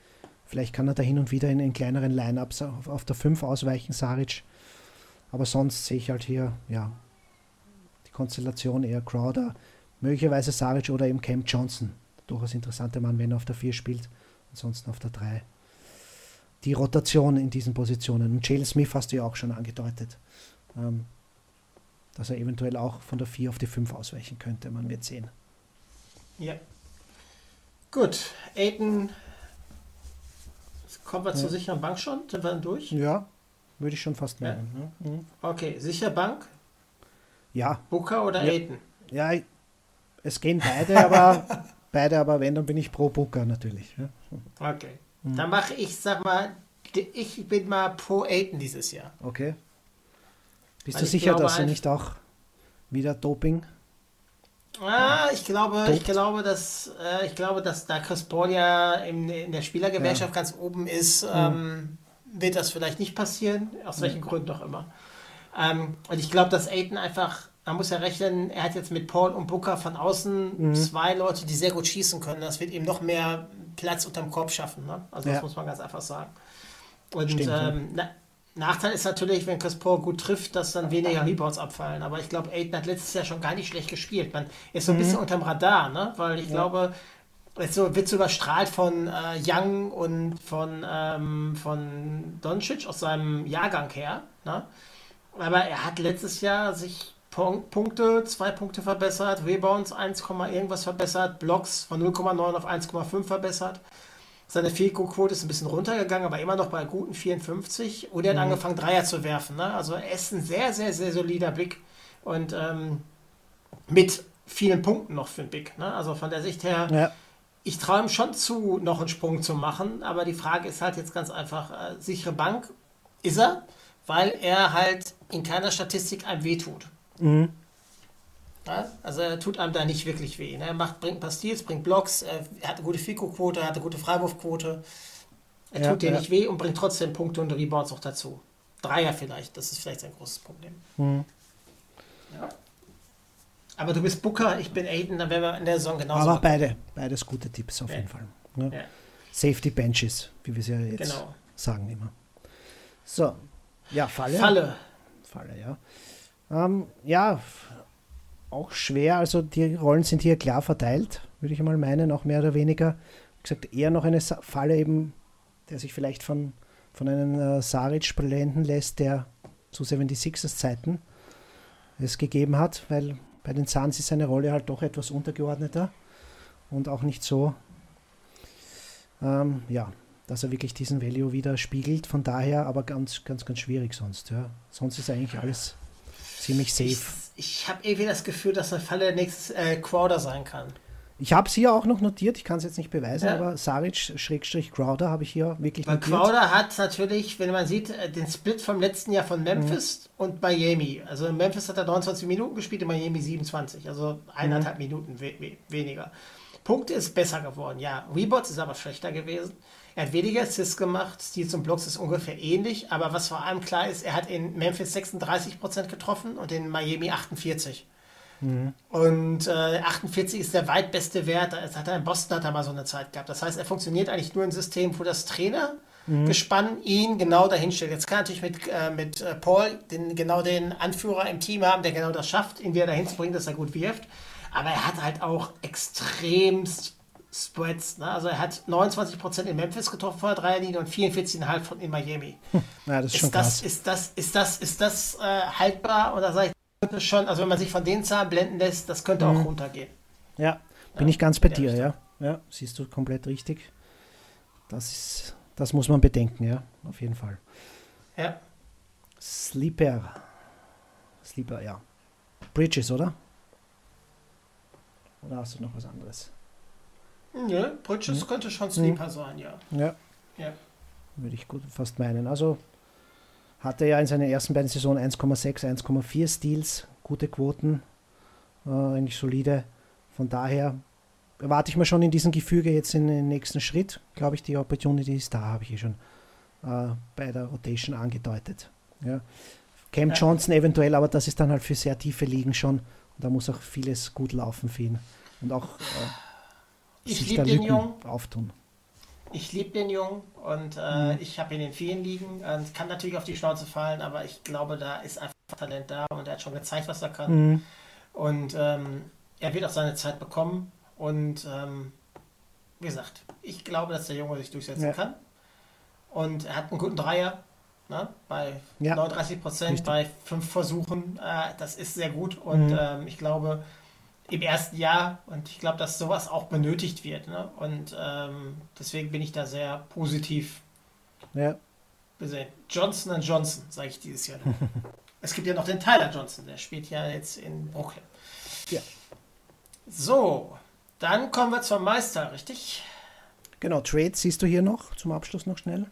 Vielleicht kann er da hin und wieder in, in kleineren Lineups auf, auf der 5 ausweichen, Saric. Aber sonst sehe ich halt hier, ja, die Konstellation eher Crowder, möglicherweise Saric oder eben Cam Johnson. Durchaus interessanter Mann, wenn er auf der 4 spielt, ansonsten auf der 3. Die Rotation in diesen Positionen. Und Jalen Smith hast du ja auch schon angedeutet, ähm, dass er eventuell auch von der 4 auf die 5 ausweichen könnte. Man wird sehen.
Ja. Gut, Aiden Kommen wir ja. zur sicheren Bank schon? Sind wir dann durch?
Ja, würde ich schon fast
meinen. Ja. Mhm. Okay, sicher Bank?
Ja.
Booker oder
ja.
Aiden?
Ja, es gehen beide, aber beide, aber wenn, dann bin ich pro Booker natürlich. Ja.
Okay. Mhm. Dann mache ich, sag mal, ich bin mal pro Aiden dieses Jahr.
Okay. Bist Weil du sicher, dass du nicht auch wieder Doping
Ah, ich glaube, ich glaube, dass äh, ich glaube, dass da Chris Paul ja in, in der Spielergewerkschaft ja. ganz oben ist, mhm. ähm, wird das vielleicht nicht passieren, aus welchen mhm. Gründen auch immer. Ähm, und ich glaube, dass Aiden einfach, man muss ja rechnen, er hat jetzt mit Paul und Booker von außen mhm. zwei Leute, die sehr gut schießen können. Das wird ihm noch mehr Platz unterm Korb schaffen. Ne? Also das muss man ganz einfach sagen. Und Stimmt, ähm, na, Nachteil ist natürlich, wenn Chris Paul gut trifft, dass dann weniger Rebounds abfallen. Aber ich glaube, Aiden hat letztes Jahr schon gar nicht schlecht gespielt. Man ist so ein mhm. bisschen unterm Radar, ne? weil ich ja. glaube, es wird so überstrahlt von äh, Young und von, ähm, von Doncic aus seinem Jahrgang her. Ne? Aber er hat letztes Jahr sich Punkte, zwei Punkte verbessert, Rebounds 1, irgendwas verbessert, Blocks von 0,9 auf 1,5 verbessert. Seine Fico-Quote ist ein bisschen runtergegangen, aber immer noch bei guten 54. Und er hat mhm. angefangen, Dreier zu werfen. Ne? Also er ist ein sehr, sehr, sehr solider Big. Und ähm, mit vielen Punkten noch für einen Big. Ne? Also von der Sicht her, ja. ich traue ihm schon zu, noch einen Sprung zu machen. Aber die Frage ist halt jetzt ganz einfach, äh, sichere Bank ist er, weil er halt in keiner Statistik einem wehtut. Mhm. Ja? Also er tut einem da nicht wirklich weh. Ne? Er macht, bringt Steals, bringt Blocks, er hat eine gute Fico-Quote, er hat eine gute Freiwurfquote. Er ja, tut dir ja. nicht weh und bringt trotzdem Punkte und Rebounds auch dazu. Dreier vielleicht, das ist vielleicht sein großes Problem. Mhm. Ja. Aber du bist Booker, ich bin Aiden, dann wären wir in der Saison genauso.
Aber beide, beides gute Tipps auf jeden Fall. Ne? Safety Benches, wie wir es ja jetzt genau. sagen immer. So, ja, Falle.
Falle.
Falle, ja. Ähm, ja, auch schwer. Also die Rollen sind hier klar verteilt, würde ich mal meinen, auch mehr oder weniger. Wie gesagt, eher noch eine Falle eben, der sich vielleicht von, von einem äh, Saric blenden lässt, der zu 76ers Zeiten es gegeben hat, weil bei den Suns ist seine Rolle halt doch etwas untergeordneter und auch nicht so, ähm, ja, dass er wirklich diesen Value wieder spiegelt. Von daher aber ganz, ganz, ganz schwierig sonst. Ja. Sonst ist eigentlich alles ziemlich safe
ich habe irgendwie das Gefühl, dass der Falle nächstes äh, Crowder sein kann.
Ich habe es hier auch noch notiert, ich kann es jetzt nicht beweisen, ja. aber Saric-Crowder habe ich hier wirklich
Weil notiert. Crowder hat natürlich, wenn man sieht, äh, den Split vom letzten Jahr von Memphis mhm. und Miami. Also in Memphis hat er 29 Minuten gespielt, in Miami 27, also eineinhalb mhm. Minuten we we weniger. Punkte ist besser geworden, ja. Rebounds ist aber schlechter gewesen. Er hat weniger Assists gemacht, Steals und Blocks ist ungefähr ähnlich, aber was vor allem klar ist, er hat in Memphis 36% getroffen und in Miami 48%. Mhm. Und äh, 48 ist der weitbeste Wert. Das hat er in Boston hat er mal so eine Zeit gehabt. Das heißt, er funktioniert eigentlich nur im System, wo das Trainer mhm. gespann ihn genau dahin stellt. Jetzt kann er natürlich mit, äh, mit äh, Paul den, genau den Anführer im Team haben, der genau das schafft, ihn wieder dahin zu bringen, dass er gut wirft. Aber er hat halt auch extremst Spreads. Ne? Also er hat 29% in Memphis getroffen vor der Dreierlinie und 44,5% in Miami.
Ja, das ist,
ist
schon
das,
krass.
Ist das, ist das, ist das äh, haltbar? Oder sage ich schon, also wenn man sich von den Zahlen blenden lässt, das könnte
Mhm.
auch runtergehen.
Ja, bin
Ja,
ich ganz bei dir, ja. Ja, siehst du komplett richtig. Das ist, das muss man bedenken, ja, auf jeden Fall.
Ja.
Sleeper. Sleeper, ja. Bridges, oder? Oder hast du noch was anderes?
Nö, Bridges
Mhm.
könnte schon Sleeper sein, ja.
Ja,
ja.
würde ich gut fast meinen. Also hatte ja in seiner ersten beiden Saisonen 1,6, 1,4 Steals, gute Quoten, äh, eigentlich solide. Von daher erwarte ich mir schon in diesem Gefüge jetzt in den nächsten Schritt. Glaube ich, die Opportunity ist da, habe ich hier schon äh, bei der Rotation angedeutet. Ja. Cam
Ja.
Johnson eventuell, aber das ist dann halt für sehr tiefe Ligen schon. Und da muss auch vieles gut laufen für ihn. Und auch äh,
Ich
sich
lieb
da
den Jungen.
auftun.
Ich liebe den Jungen und
Mhm.
äh, ich habe ihn in vielen Ligen. Und kann natürlich auf die Schnauze fallen, aber ich glaube, da ist einfach Talent da und er hat schon gezeigt, was er kann.
Mhm.
Und ähm, er wird auch seine Zeit bekommen. Und ähm, wie gesagt, ich glaube, dass der Junge sich durchsetzen
Ja.
kann. Und er hat einen guten Dreier. Ne? Bei
Ja.
39 Prozent, bei fünf Versuchen. Äh, das ist sehr gut. Und
Mhm.
ähm, ich glaube, im ersten Jahr, und ich glaube, dass sowas auch benötigt wird. Ne? Und ähm, deswegen bin ich da sehr positiv
Ja.
gesehen. Johnson Johnson, sage ich dieses Jahr. es gibt ja noch den Tyler Johnson, der spielt ja jetzt in Brooklyn.
Ja.
So, dann kommen wir zum Meister, richtig?
Genau, Trades siehst du hier noch zum Abschluss noch schnell?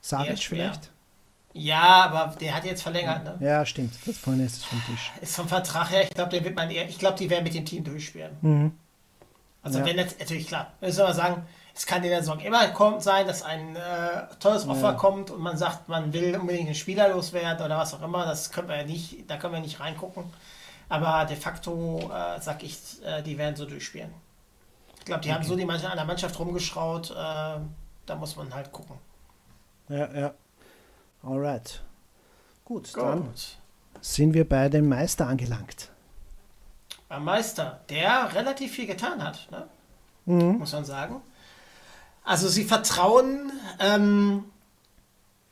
Savic vielleicht?
Ja, aber der hat jetzt verlängert, ne?
Ja, stimmt. Das vorne ist es vom Tisch.
Ist vom Vertrag her, ich glaube, der wird man eher, ich glaube, die werden mit dem Team durchspielen.
Mhm.
Also
Ja.
wenn jetzt, natürlich klar, müssen wir sagen, es kann in der Saison immer kommt sein, dass ein äh, tolles Offer kommt und man sagt, man will unbedingt einen Spieler loswerden oder was auch immer. Das können wir ja nicht, da können wir nicht reingucken. Aber de facto äh, sag ich, äh, die werden so durchspielen. Ich glaube, die haben so die Mannschaft, an der Mannschaft rumgeschraut, äh, da muss man halt gucken.
Ja, ja. Alright. Gut, dann
Gut.
sind wir bei dem Meister angelangt.
Beim Meister, der relativ viel getan hat, ne?
Mhm.
muss man sagen. Also sie vertrauen ähm,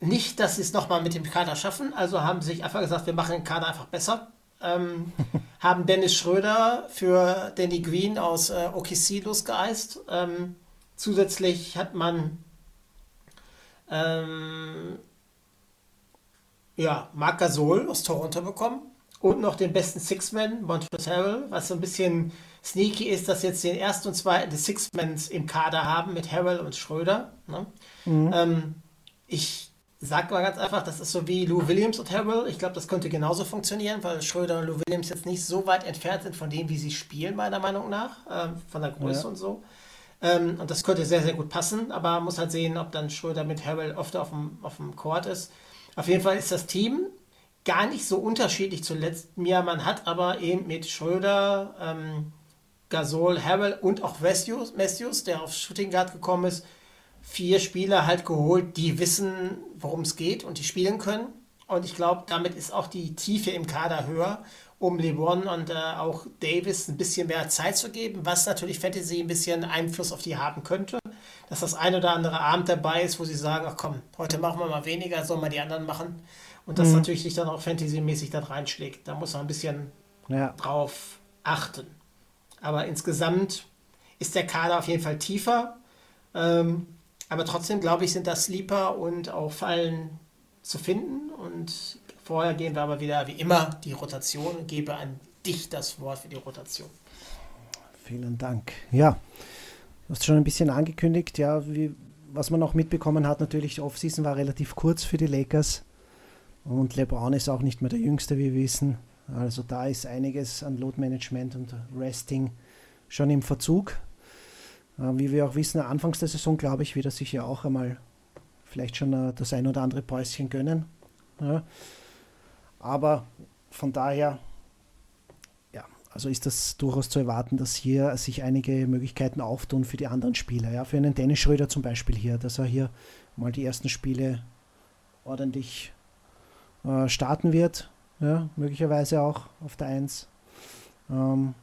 nicht, dass sie es nochmal mit dem Kader schaffen. Also haben sie sich einfach gesagt, wir machen den Kader einfach besser. Ähm, haben Dennis Schröder für Danny Green aus äh, OKC losgeeist. Ähm, zusätzlich hat man ähm, ja, Marc Gasol aus Toronto bekommen und noch den besten Sixman, Montrezl Harrell, was so ein bisschen sneaky ist, dass jetzt den ersten und zweiten des Sixmans im Kader haben mit Harrell und Schröder. Ne? Ähm, ich sag mal ganz einfach, das ist so wie Lou Williams und Harrell. Ich glaube, das könnte genauso funktionieren, weil Schröder und Lou Williams jetzt nicht so weit entfernt sind von dem, wie sie spielen, meiner Meinung nach, ähm, von der Größe
Ja.
und so. Ähm, und das könnte sehr, sehr gut passen, aber man muss halt sehen, ob dann Schröder mit Harrell öfter auf dem, auf dem Court ist. Auf jeden Fall ist das Team gar nicht so unterschiedlich zu letztem. Man hat aber eben mit Schröder, ähm, Gasol, Harrell und auch Matthews, Matthews, der auf Shooting Guard gekommen ist, vier Spieler halt geholt, die wissen, worum es geht und die spielen können. Und ich glaube, damit ist auch die Tiefe im Kader höher, um LeBron und äh, auch Davis ein bisschen mehr Zeit zu geben, was natürlich Fantasy ein bisschen Einfluss auf die haben könnte. Dass das ein oder andere Abend dabei ist, wo sie sagen, ach komm, heute machen wir mal weniger, sollen wir die anderen machen. Und das natürlich sich dann auch Fantasy-mäßig dann reinschlägt. Da muss man ein bisschen
Ja,
drauf achten. Aber insgesamt ist der Kader auf jeden Fall tiefer. Ähm, aber trotzdem, glaube ich, sind das Sleeper und auch Fallen zu finden. Und vorher gehen wir aber wieder wie immer die Rotation und gebe an dich das Wort für die Rotation.
vielen Dank. Ja, du hast schon ein bisschen angekündigt, ja, wie, was man noch mitbekommen hat, natürlich, die Offseason war relativ kurz für die Lakers. Und LeBron ist auch nicht mehr der Jüngste, wie wir wissen. Also da ist einiges an Load Management und Resting schon im Verzug. Äh, wie wir auch wissen, anfangs der Saison, glaube ich, wird er sich ja auch einmal vielleicht schon äh, das ein oder andere Päuschen gönnen. Ja. Aber von daher, ja, also ist das durchaus zu erwarten, dass hier sich einige Möglichkeiten auftun für die anderen Spieler. Ja, für einen Dennis Schröder zum Beispiel hier, dass er hier mal die ersten Spiele ordentlich äh, starten wird. Ja, möglicherweise auch auf der 1. Ähm,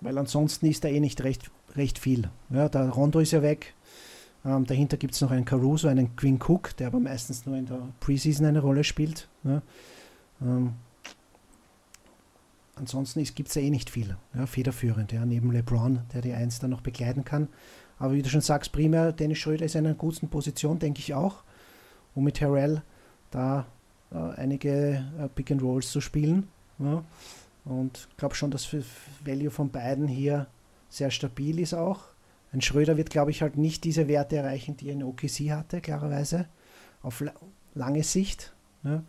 weil ansonsten ist da eh nicht recht, recht viel. Ja, der Rondo ist ja weg. Ähm, dahinter gibt es noch einen Caruso, einen Quinn Cook, der aber meistens nur in der Preseason eine Rolle spielt. Ja. Ähm, ansonsten gibt es ja eh nicht viel. Ja, federführend, ja, neben LeBron, der die Eins dann noch begleiten kann. Aber wie du schon sagst, primär Dennis Schröder ist in einer guten Position, denke ich auch. Und mit Harrell da äh, einige äh, Pick and Rolls zu spielen. Ja. Und ich glaube schon, dass Value von beiden hier sehr stabil ist auch. Ein Schröder wird, glaube ich, halt nicht diese Werte erreichen, die er in OKC hatte, klarerweise. Auf lange Sicht. Ja.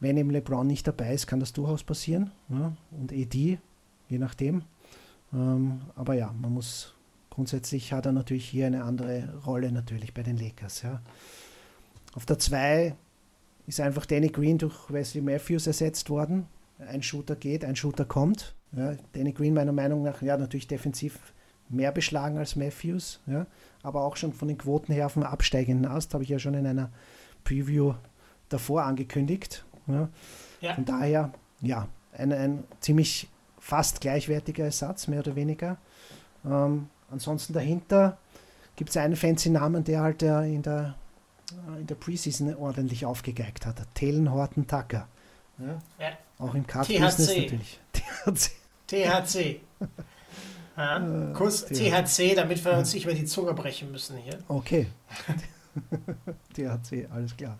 Wenn eben LeBron nicht dabei ist, kann das durchaus passieren. Ja. Und AD, je nachdem. Ähm, aber ja, man muss grundsätzlich hat er natürlich hier eine andere Rolle natürlich bei den Lakers. Ja. Auf der 2 ist einfach Danny Green durch Wesley Matthews ersetzt worden. Ein Shooter geht, ein Shooter kommt. Ja, Danny Green meiner Meinung nach ja natürlich defensiv mehr beschlagen als Matthews, ja, aber auch schon von den Quoten her auf dem absteigenden Ast, habe ich ja schon in einer Preview davor angekündigt. Ja. ja. Von daher, ja, ein, ein ziemlich fast gleichwertiger Ersatz, mehr oder weniger. Ähm, ansonsten dahinter gibt es einen fancy Namen, der halt äh, in der, äh, in der Preseason ordentlich aufgegeigt hat. Telen Horton Tucker. Ja. ja. Auch im Card-Business natürlich.
THC. THC. Ja, äh, Kuss THC, damit wir uns nicht über die Zunge brechen müssen hier.
Okay. THC, alles klar.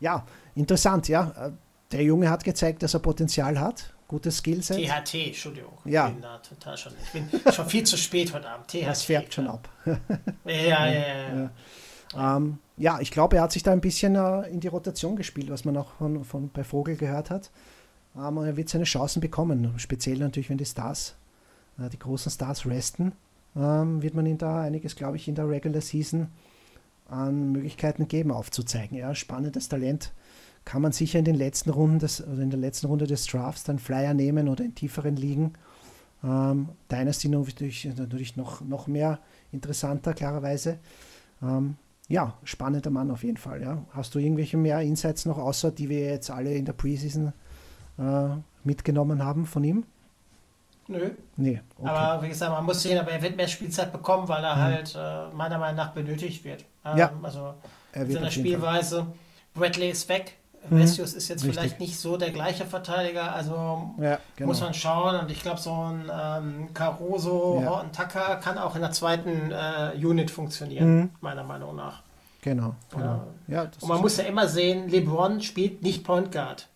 Ja, interessant, ja. Der Junge hat gezeigt, dass er Potenzial hat. Gutes Skillset.
THT, Entschuldigung.
Ja.
Ich bin, da total schon, ich bin schon viel zu spät heute Abend. THT.
Das färbt schon ab.
ja, ja, ja. ja.
Ja, ähm, ja ich glaube, er hat sich da ein bisschen äh, in die Rotation gespielt, was man auch von, von bei Vogel gehört hat. Ähm, er wird seine Chancen bekommen, speziell natürlich, wenn die Stars äh, die großen Stars resten, ähm, wird man ihm da einiges, glaube ich, in der Regular Season an Möglichkeiten geben, aufzuzeigen. Ja, spannendes Talent kann man sicher in den letzten Runden des, also in der letzten Runde des Drafts dann Flyer nehmen oder in tieferen Ligen. Ähm, Dynasty natürlich, natürlich noch, noch mehr interessanter, klarerweise. Ähm, ja, spannender Mann auf jeden Fall. Ja. Hast du irgendwelche mehr Insights noch, außer die wir jetzt alle in der Preseason äh, mitgenommen haben von ihm?
Nö.
Nee.
Okay. Aber wie gesagt, man muss sehen, aber er wird mehr Spielzeit bekommen, weil er mhm. halt äh, meiner Meinung nach benötigt wird. Ähm,
ja.
Also in seiner Spielweise. Bradley ist weg. Mhm. Vesius ist jetzt Richtig. vielleicht nicht so der gleiche Verteidiger, also ja, genau. muss man schauen. Und ich glaube, so ein ähm, Caruso, ja. Horton Tucker kann auch in der zweiten äh, Unit funktionieren, mhm. meiner Meinung nach.
Genau. genau.
Ja. und man muss ja immer sehen, LeBron spielt nicht Point Guard.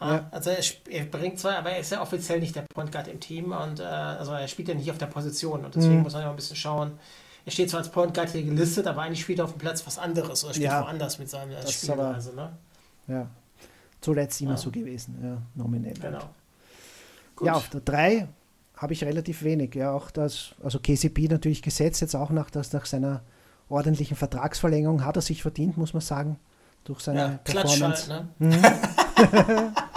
Ja. Also er, er, bringt zwar, aber er ist ja offiziell nicht der Point Guard im Team und äh, also er spielt ja nicht auf der Position und deswegen mhm. muss man ja ein bisschen schauen. Er steht zwar als Point Guard hier gelistet, aber eigentlich spielt er auf dem Platz was anderes oder spielt ja. woanders mit seiner Spielweise. Ne?
Ja, zuletzt immer ja. so gewesen, ja, nominell.
Genau. Halt.
Ja, auf der 3 habe ich relativ wenig. Ja, auch das, also KCP natürlich gesetzt, jetzt auch nach, das, nach seiner ordentlichen Vertragsverlängerung hat er sich verdient, muss man sagen, durch seine ja,
Performance. Halt,
ne? Mhm.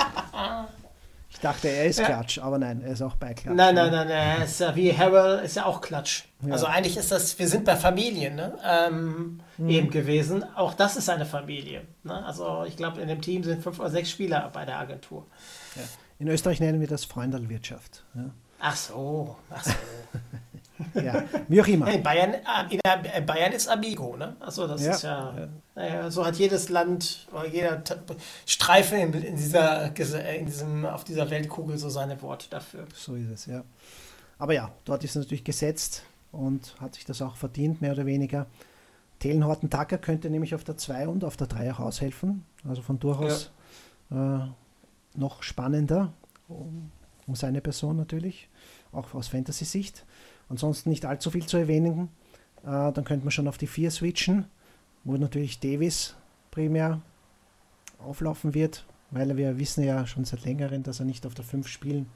ich dachte, er ist. Klatsch, aber nein, er ist auch bei Klatsch.
Nein, nein, nein, nein, ist ja wie Harrell, ist ja auch Klatsch. Ja. Also eigentlich ist das, wir sind bei Familien ne? ähm, mhm. eben gewesen. Auch das ist eine Familie. Ne? Also ich glaube, in dem Team sind fünf oder sechs Spieler bei der Agentur.
Ja. In Österreich nennen wir das Freundelwirtschaft. Ja.
Ach so, ach so.
ja, wie auch immer.
In Bayern, äh, äh, Bayern ist Amigo, ne? Achso, das ja. ist ja, naja, so hat jedes Land oder jeder Streifen in, in, dieser, in diesem, auf dieser Weltkugel so seine Worte dafür.
So ist es, ja. Aber ja, dort ist es natürlich gesetzt und hat sich das auch verdient, mehr oder weniger. Telenhorten Tucker könnte nämlich auf der 2 und auf der 3 auch aushelfen. Also von durchaus ja. äh, noch spannender um, um seine Person natürlich, auch aus Fantasy-Sicht. Ansonsten nicht allzu viel zu erwähnen. Äh, dann könnte man schon auf die 4 switchen, wo natürlich Davis primär auflaufen wird, weil wir wissen ja schon seit längerem, dass er nicht auf der 5 spielen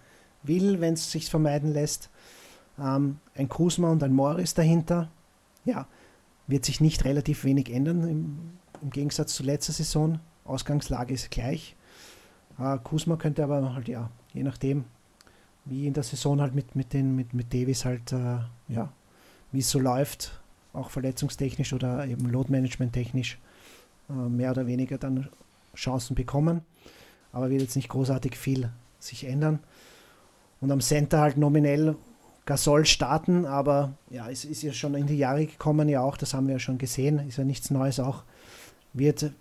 will, wenn es sich vermeiden lässt. Ähm, ein Kusma und ein Morris dahinter. Ja, wird sich nicht relativ wenig ändern im, im Gegensatz zu letzter Saison. Ausgangslage ist gleich. Äh, Kusma könnte aber halt, ja, je nachdem, wie in der Saison halt mit, mit, den, mit, mit Davis halt, äh, ja, wie es so läuft, auch verletzungstechnisch oder eben Load-Management technisch, äh, mehr oder weniger dann Chancen bekommen. Aber wird jetzt nicht großartig viel sich ändern. Und am Center halt nominell Gasol starten, aber ja, es ist ja schon in die Jahre gekommen, ja auch, das haben wir ja schon gesehen, ist ja nichts Neues auch, wird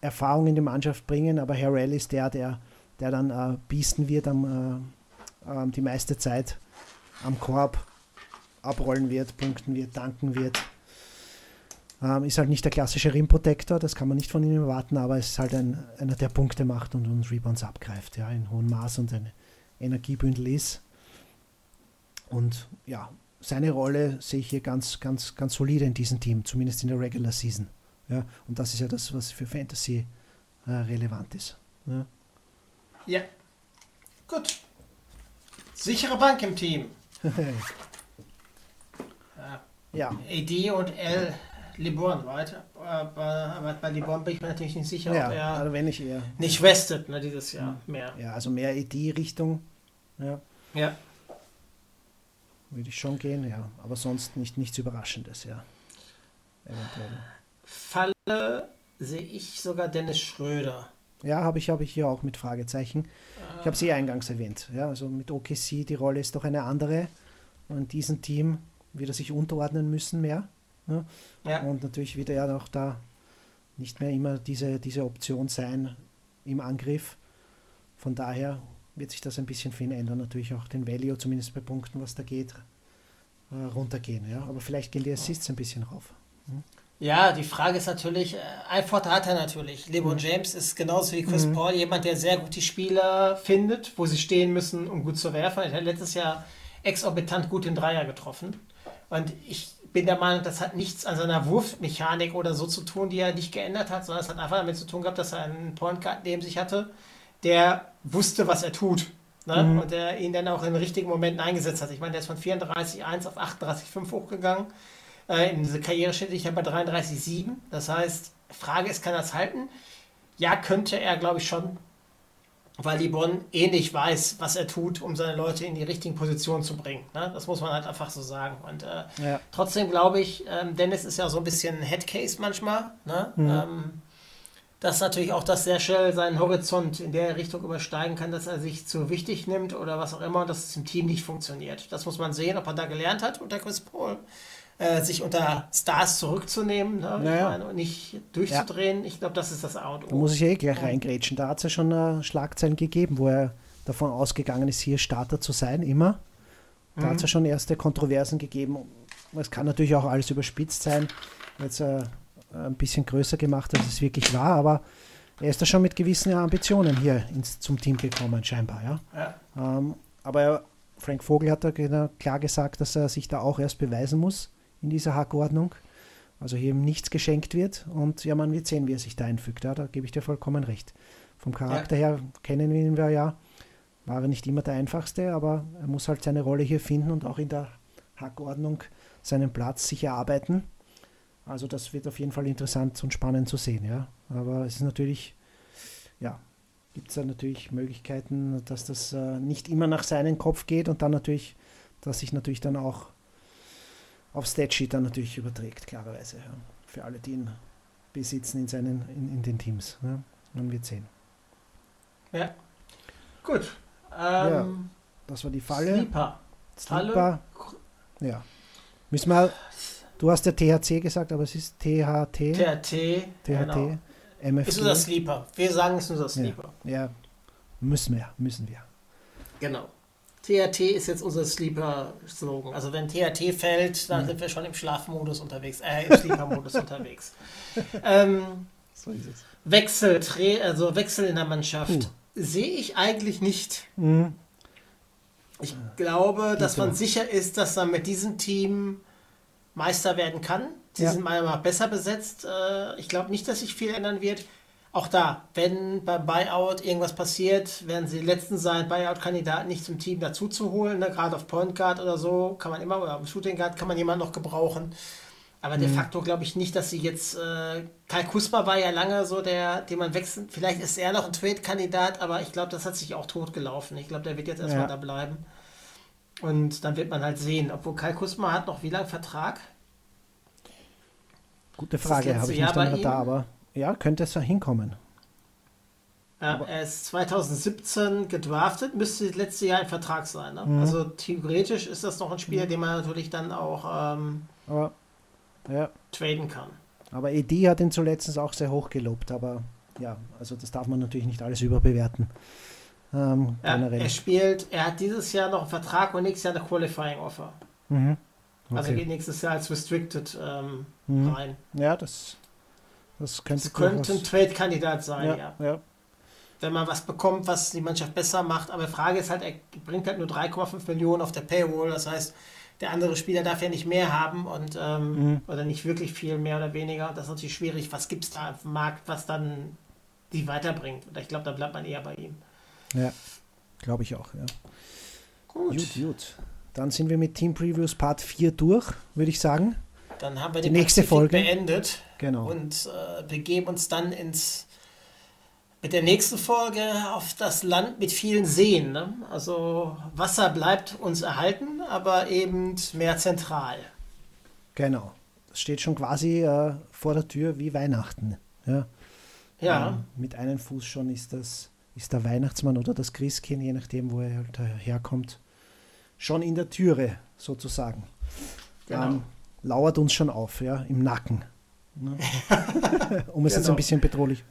Erfahrung in die Mannschaft bringen, aber Harrell ist der, der, der dann äh, biesten wird, am, äh, äh, die meiste Zeit am Korb abrollen wird, punkten wird, danken wird. Ähm, ist halt nicht der klassische Rim Protector, das kann man nicht von ihm erwarten, aber es ist halt ein, einer, der Punkte macht und, und Rebounds abgreift, ja, in hohem Maß und ein Energiebündel ist. Und ja, seine Rolle sehe ich hier ganz, ganz, ganz solide in diesem Team, zumindest in der Regular Season. Ja, und das ist ja das, was für Fantasy äh, relevant ist. Ja.
ja. Gut. Sichere Bank im Team.
ja.
AD und L. LeBron weiter. Aber bei LeBron bin ich mir natürlich nicht sicher,
ja,
ob er
also wenn ich eher,
nicht restet ne, dieses Jahr mehr.
Ja, also mehr AD-Richtung. Ja.
Ja.
Würde ich schon gehen, ja. Aber sonst nicht, nichts Überraschendes, ja.
Eventuell. Falle sehe ich sogar Dennis Schröder.
Ja, habe ich, hab ich hier auch mit Fragezeichen. Ich habe sie eingangs erwähnt. Ja, also mit OKC, die Rolle ist doch eine andere. Und diesem Team wird er sich unterordnen müssen mehr. Ja? Ja. Und natürlich wird er ja auch da nicht mehr immer diese, diese Option sein im Angriff. Von daher wird sich das ein bisschen für ihn ändern. Natürlich auch den Value, zumindest bei Punkten, was da geht, äh, runtergehen. Ja? Aber vielleicht gehen die Assists ein bisschen rauf. Hm?
Ja, die Frage ist natürlich, äh, ein Vorteil hat er natürlich. LeBron mhm. James ist genauso wie Chris mhm. Paul jemand, der sehr gut die Spieler findet, wo sie stehen müssen, um gut zu werfen. Er hat letztes Jahr exorbitant gut den Dreier getroffen. Und ich bin der Meinung, das hat nichts an seiner Wurfmechanik oder so zu tun, die er nicht geändert hat, sondern es hat einfach damit zu tun gehabt, dass er einen Point Guard neben sich hatte, der wusste, was er tut. Ne? Mhm. Und der ihn dann auch in den richtigen Momenten eingesetzt hat. Ich meine, der ist von 34,1 auf 38,5 hochgegangen äh, in diese Karriere steht ich bei 33,7. Das heißt, Frage ist, kann er es halten? Ja, könnte er, glaube ich, schon, weil Libon ähnlich weiß, was er tut, um seine Leute in die richtigen Positionen zu bringen. Ne? Das muss man halt einfach so sagen. Und äh, ja. trotzdem glaube ich, ähm, Dennis ist ja so ein bisschen Headcase manchmal. Ne? Mhm. Ähm, dass natürlich auch das sehr schnell seinen Horizont in der Richtung übersteigen kann, dass er sich zu wichtig nimmt oder was auch immer dass es im Team nicht funktioniert. Das muss man sehen, ob er da gelernt hat unter Chris Paul äh, sich unter Stars zurückzunehmen ne? naja. meine, und nicht durchzudrehen. Ja. Ich glaube, das ist das A
Da muss ich eh gleich reingrätschen. Da hat es ja schon äh, Schlagzeilen gegeben, wo er davon ausgegangen ist, hier Starter zu sein, immer. Da mhm. hat es ja schon erste Kontroversen gegeben. Es kann natürlich auch alles überspitzt sein, jetzt äh, ein bisschen größer gemacht, als es wirklich war, aber er ist da schon mit gewissen Ambitionen hier ins, zum Team gekommen, scheinbar. Ja? ja. Ähm, aber er, Frank Vogel hat da klar gesagt, dass er sich da auch erst beweisen muss in dieser Hackordnung. Also hier ihm nichts geschenkt wird und ja, man wird sehen, wie er sich da einfügt. Ja, da gebe ich dir vollkommen recht. Vom Charakter ja. her kennen wir ihn ja. War er nicht immer der einfachste, aber er muss halt seine Rolle hier finden und auch in der Hackordnung seinen Platz sich erarbeiten. Also das wird auf jeden Fall interessant und spannend zu sehen, ja. Aber es ist natürlich, ja, gibt es da natürlich Möglichkeiten, dass das äh, nicht immer nach seinem Kopf geht und dann natürlich, dass sich natürlich dann auch auf Statsheet dann natürlich überträgt, klarerweise. Ja. Für alle, die ihn besitzen in, seinen, in, in den Teams. Ja. Man wird sehen.
Ja. Gut. Ähm,
ja, das war die Falle.
Sleeper.
Sleeper. Ja. Müssen wir, du hast ja THC gesagt, aber es ist THT.
THT. THT.
Genau. MFG.
Ist unser Sleeper. Wir sagen, es ist unser
Sleeper. Ja, ja. müssen wir, müssen wir.
Genau. THT ist jetzt unser Sleeper-Slogan. Also wenn THT fällt, dann mhm. sind wir schon im Schlafmodus unterwegs, äh, im Sleeper-Modus unterwegs. Ähm, so ist es. Wechsel, also Wechsel in der Mannschaft uh. sehe ich eigentlich nicht. Mhm. Ich glaube, dass man sicher ist, dass man mit diesem Team Meister werden kann. Sie ja. sind meiner Meinung nach besser besetzt. Äh, ich glaube nicht, dass sich viel ändern wird. Auch da, wenn beim Buyout irgendwas passiert, werden sie Letzten sein, Buyout-Kandidaten nicht zum Team dazu zu holen. Ne? Gerade auf Point Guard oder so kann man immer, oder auf Shooting Guard kann man jemanden noch gebrauchen. Aber de facto glaube ich nicht, dass sie jetzt. Äh, Kai Kusma war ja lange so der, den man wechselt. Vielleicht ist er noch ein Trade-Kandidat, aber ich glaube, das hat sich auch totgelaufen. Ich glaube, der wird jetzt erstmal
Ja.
da bleiben. Und dann wird man halt sehen. Obwohl Kai Kusma hat noch wie lange Vertrag?
Gute Frage, habe ich nicht
ihm?
aber ja, könnte es ja hinkommen.
Ja, er ist 2017 gedraftet, müsste das letzte Jahr ein Vertrag sein.
Mhm.
Ne? Also theoretisch ist das noch ein Spieler, den man natürlich dann auch ähm,
Aber ja,
traden kann.
aber Edi hat ihn zuletzt auch sehr hoch gelobt, aber ja, also das darf man natürlich nicht alles überbewerten. Ähm,
Ja, er spielt, er hat dieses Jahr noch einen Vertrag und nächstes Jahr eine Qualifying Offer.
Mhm.
Also
Okay.
geht nächstes Jahr als Restricted ähm,
Mhm.
rein.
Ja, das, das könnte
Das könnte ein Trade-Kandidat sein, ja,
ja, ja.
Wenn man was bekommt, was die Mannschaft besser macht. Aber die Frage ist halt, er bringt halt nur 3,5 Millionen auf der Payroll. Das heißt, der andere Spieler darf ja nicht mehr haben und ähm,
Mhm.
oder nicht wirklich viel mehr oder weniger. Das ist natürlich schwierig. Was gibt es da auf dem Markt, was dann die weiterbringt? Oder ich glaube, da bleibt man eher bei ihm.
ja. glaube ich auch. Ja.
Gut,
Gut, gut. Dann sind wir mit Team Previews Part 4 durch, würde ich sagen.
Dann haben wir
Die
die
nächste
Pazifik
Folge.
beendet.
Genau.
und äh, begeben uns dann ins mit der nächsten Folge auf das Land mit vielen Seen. Ne? Also Wasser bleibt uns erhalten, aber eben mehr zentral.
Genau. Das steht schon quasi äh, vor der Tür wie Weihnachten. Ja.
Ja,
Ähm, mit einem Fuß schon ist das ist der Weihnachtsmann oder das Christkind, je nachdem, wo er halt herkommt, schon in der Türe sozusagen.
genau.
Ähm, lauert uns schon auf, ja, im Nacken. Ne? um es jetzt
Genau.
ein bisschen bedrohlich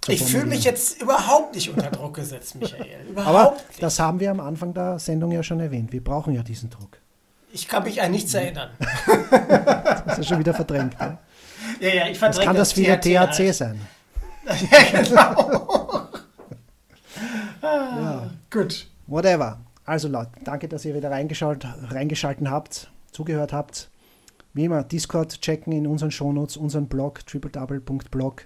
zu
ich fühle mich jetzt überhaupt nicht unter Druck gesetzt, Michael. Überhaupt
Aber
nicht.
das haben wir am Anfang der Sendung ja schon erwähnt. Wir brauchen ja diesen Druck.
Ich kann mich an nichts erinnern.
Das ist ja schon wieder verdrängt. Ja?
Ja, ja, ich
Das
verdränge
kann das wieder THC
halt.
sein.
Ja, genau.
Ja.
Gut.
Whatever. Also Leute, danke, dass ihr wieder reingeschaut, reingeschalten habt, zugehört habt. Wie immer, Discord checken in unseren Shownotes, unseren Blog, tripledouble.blog,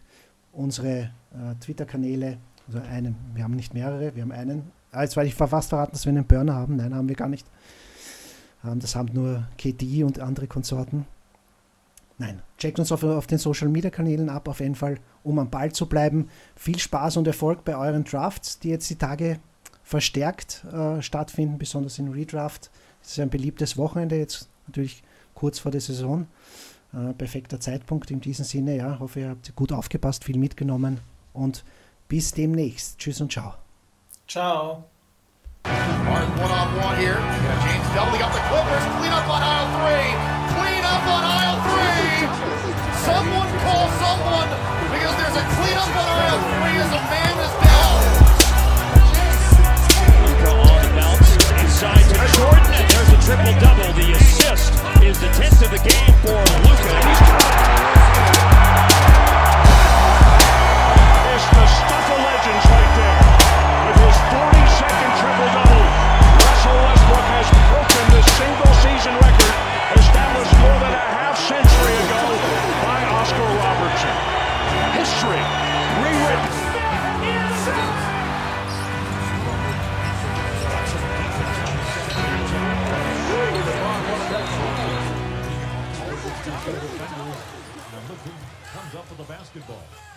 unsere äh, Twitter-Kanäle, also einen, wir haben nicht mehrere, wir haben einen. Ah, Jetzt weil ich fast verraten, dass wir einen Burner haben. Nein, haben wir gar nicht. Ähm, das haben nur KD und andere Konsorten. Nein, checkt uns auf, auf den Social Media Kanälen ab, auf jeden Fall, um am Ball zu bleiben. Viel Spaß und Erfolg bei euren Drafts, die jetzt die Tage verstärkt äh, stattfinden, besonders in Redraft. Es ist ein beliebtes Wochenende, jetzt natürlich kurz vor der Saison. Äh, perfekter Zeitpunkt in diesem Sinne. Ja, hoffe, ihr habt gut aufgepasst, viel mitgenommen und bis demnächst. Tschüss und ciao.
Ciao.
Hard one-on-one here. James doubling up the Clippers. Clean up on aisle three. Clean up on aisle three. Someone call someone because there's a clean up on aisle three as a man is down.
Luka on bounce, inside to Jordan, triple double. The assist is the 10th of the game for Luka. It's the stuff of legends right there. With his 42nd triple double, Russell Westbrook has broken the single season record established more than a half century ago by Oscar Robertson. History rewritten.
Comes up with the basketball.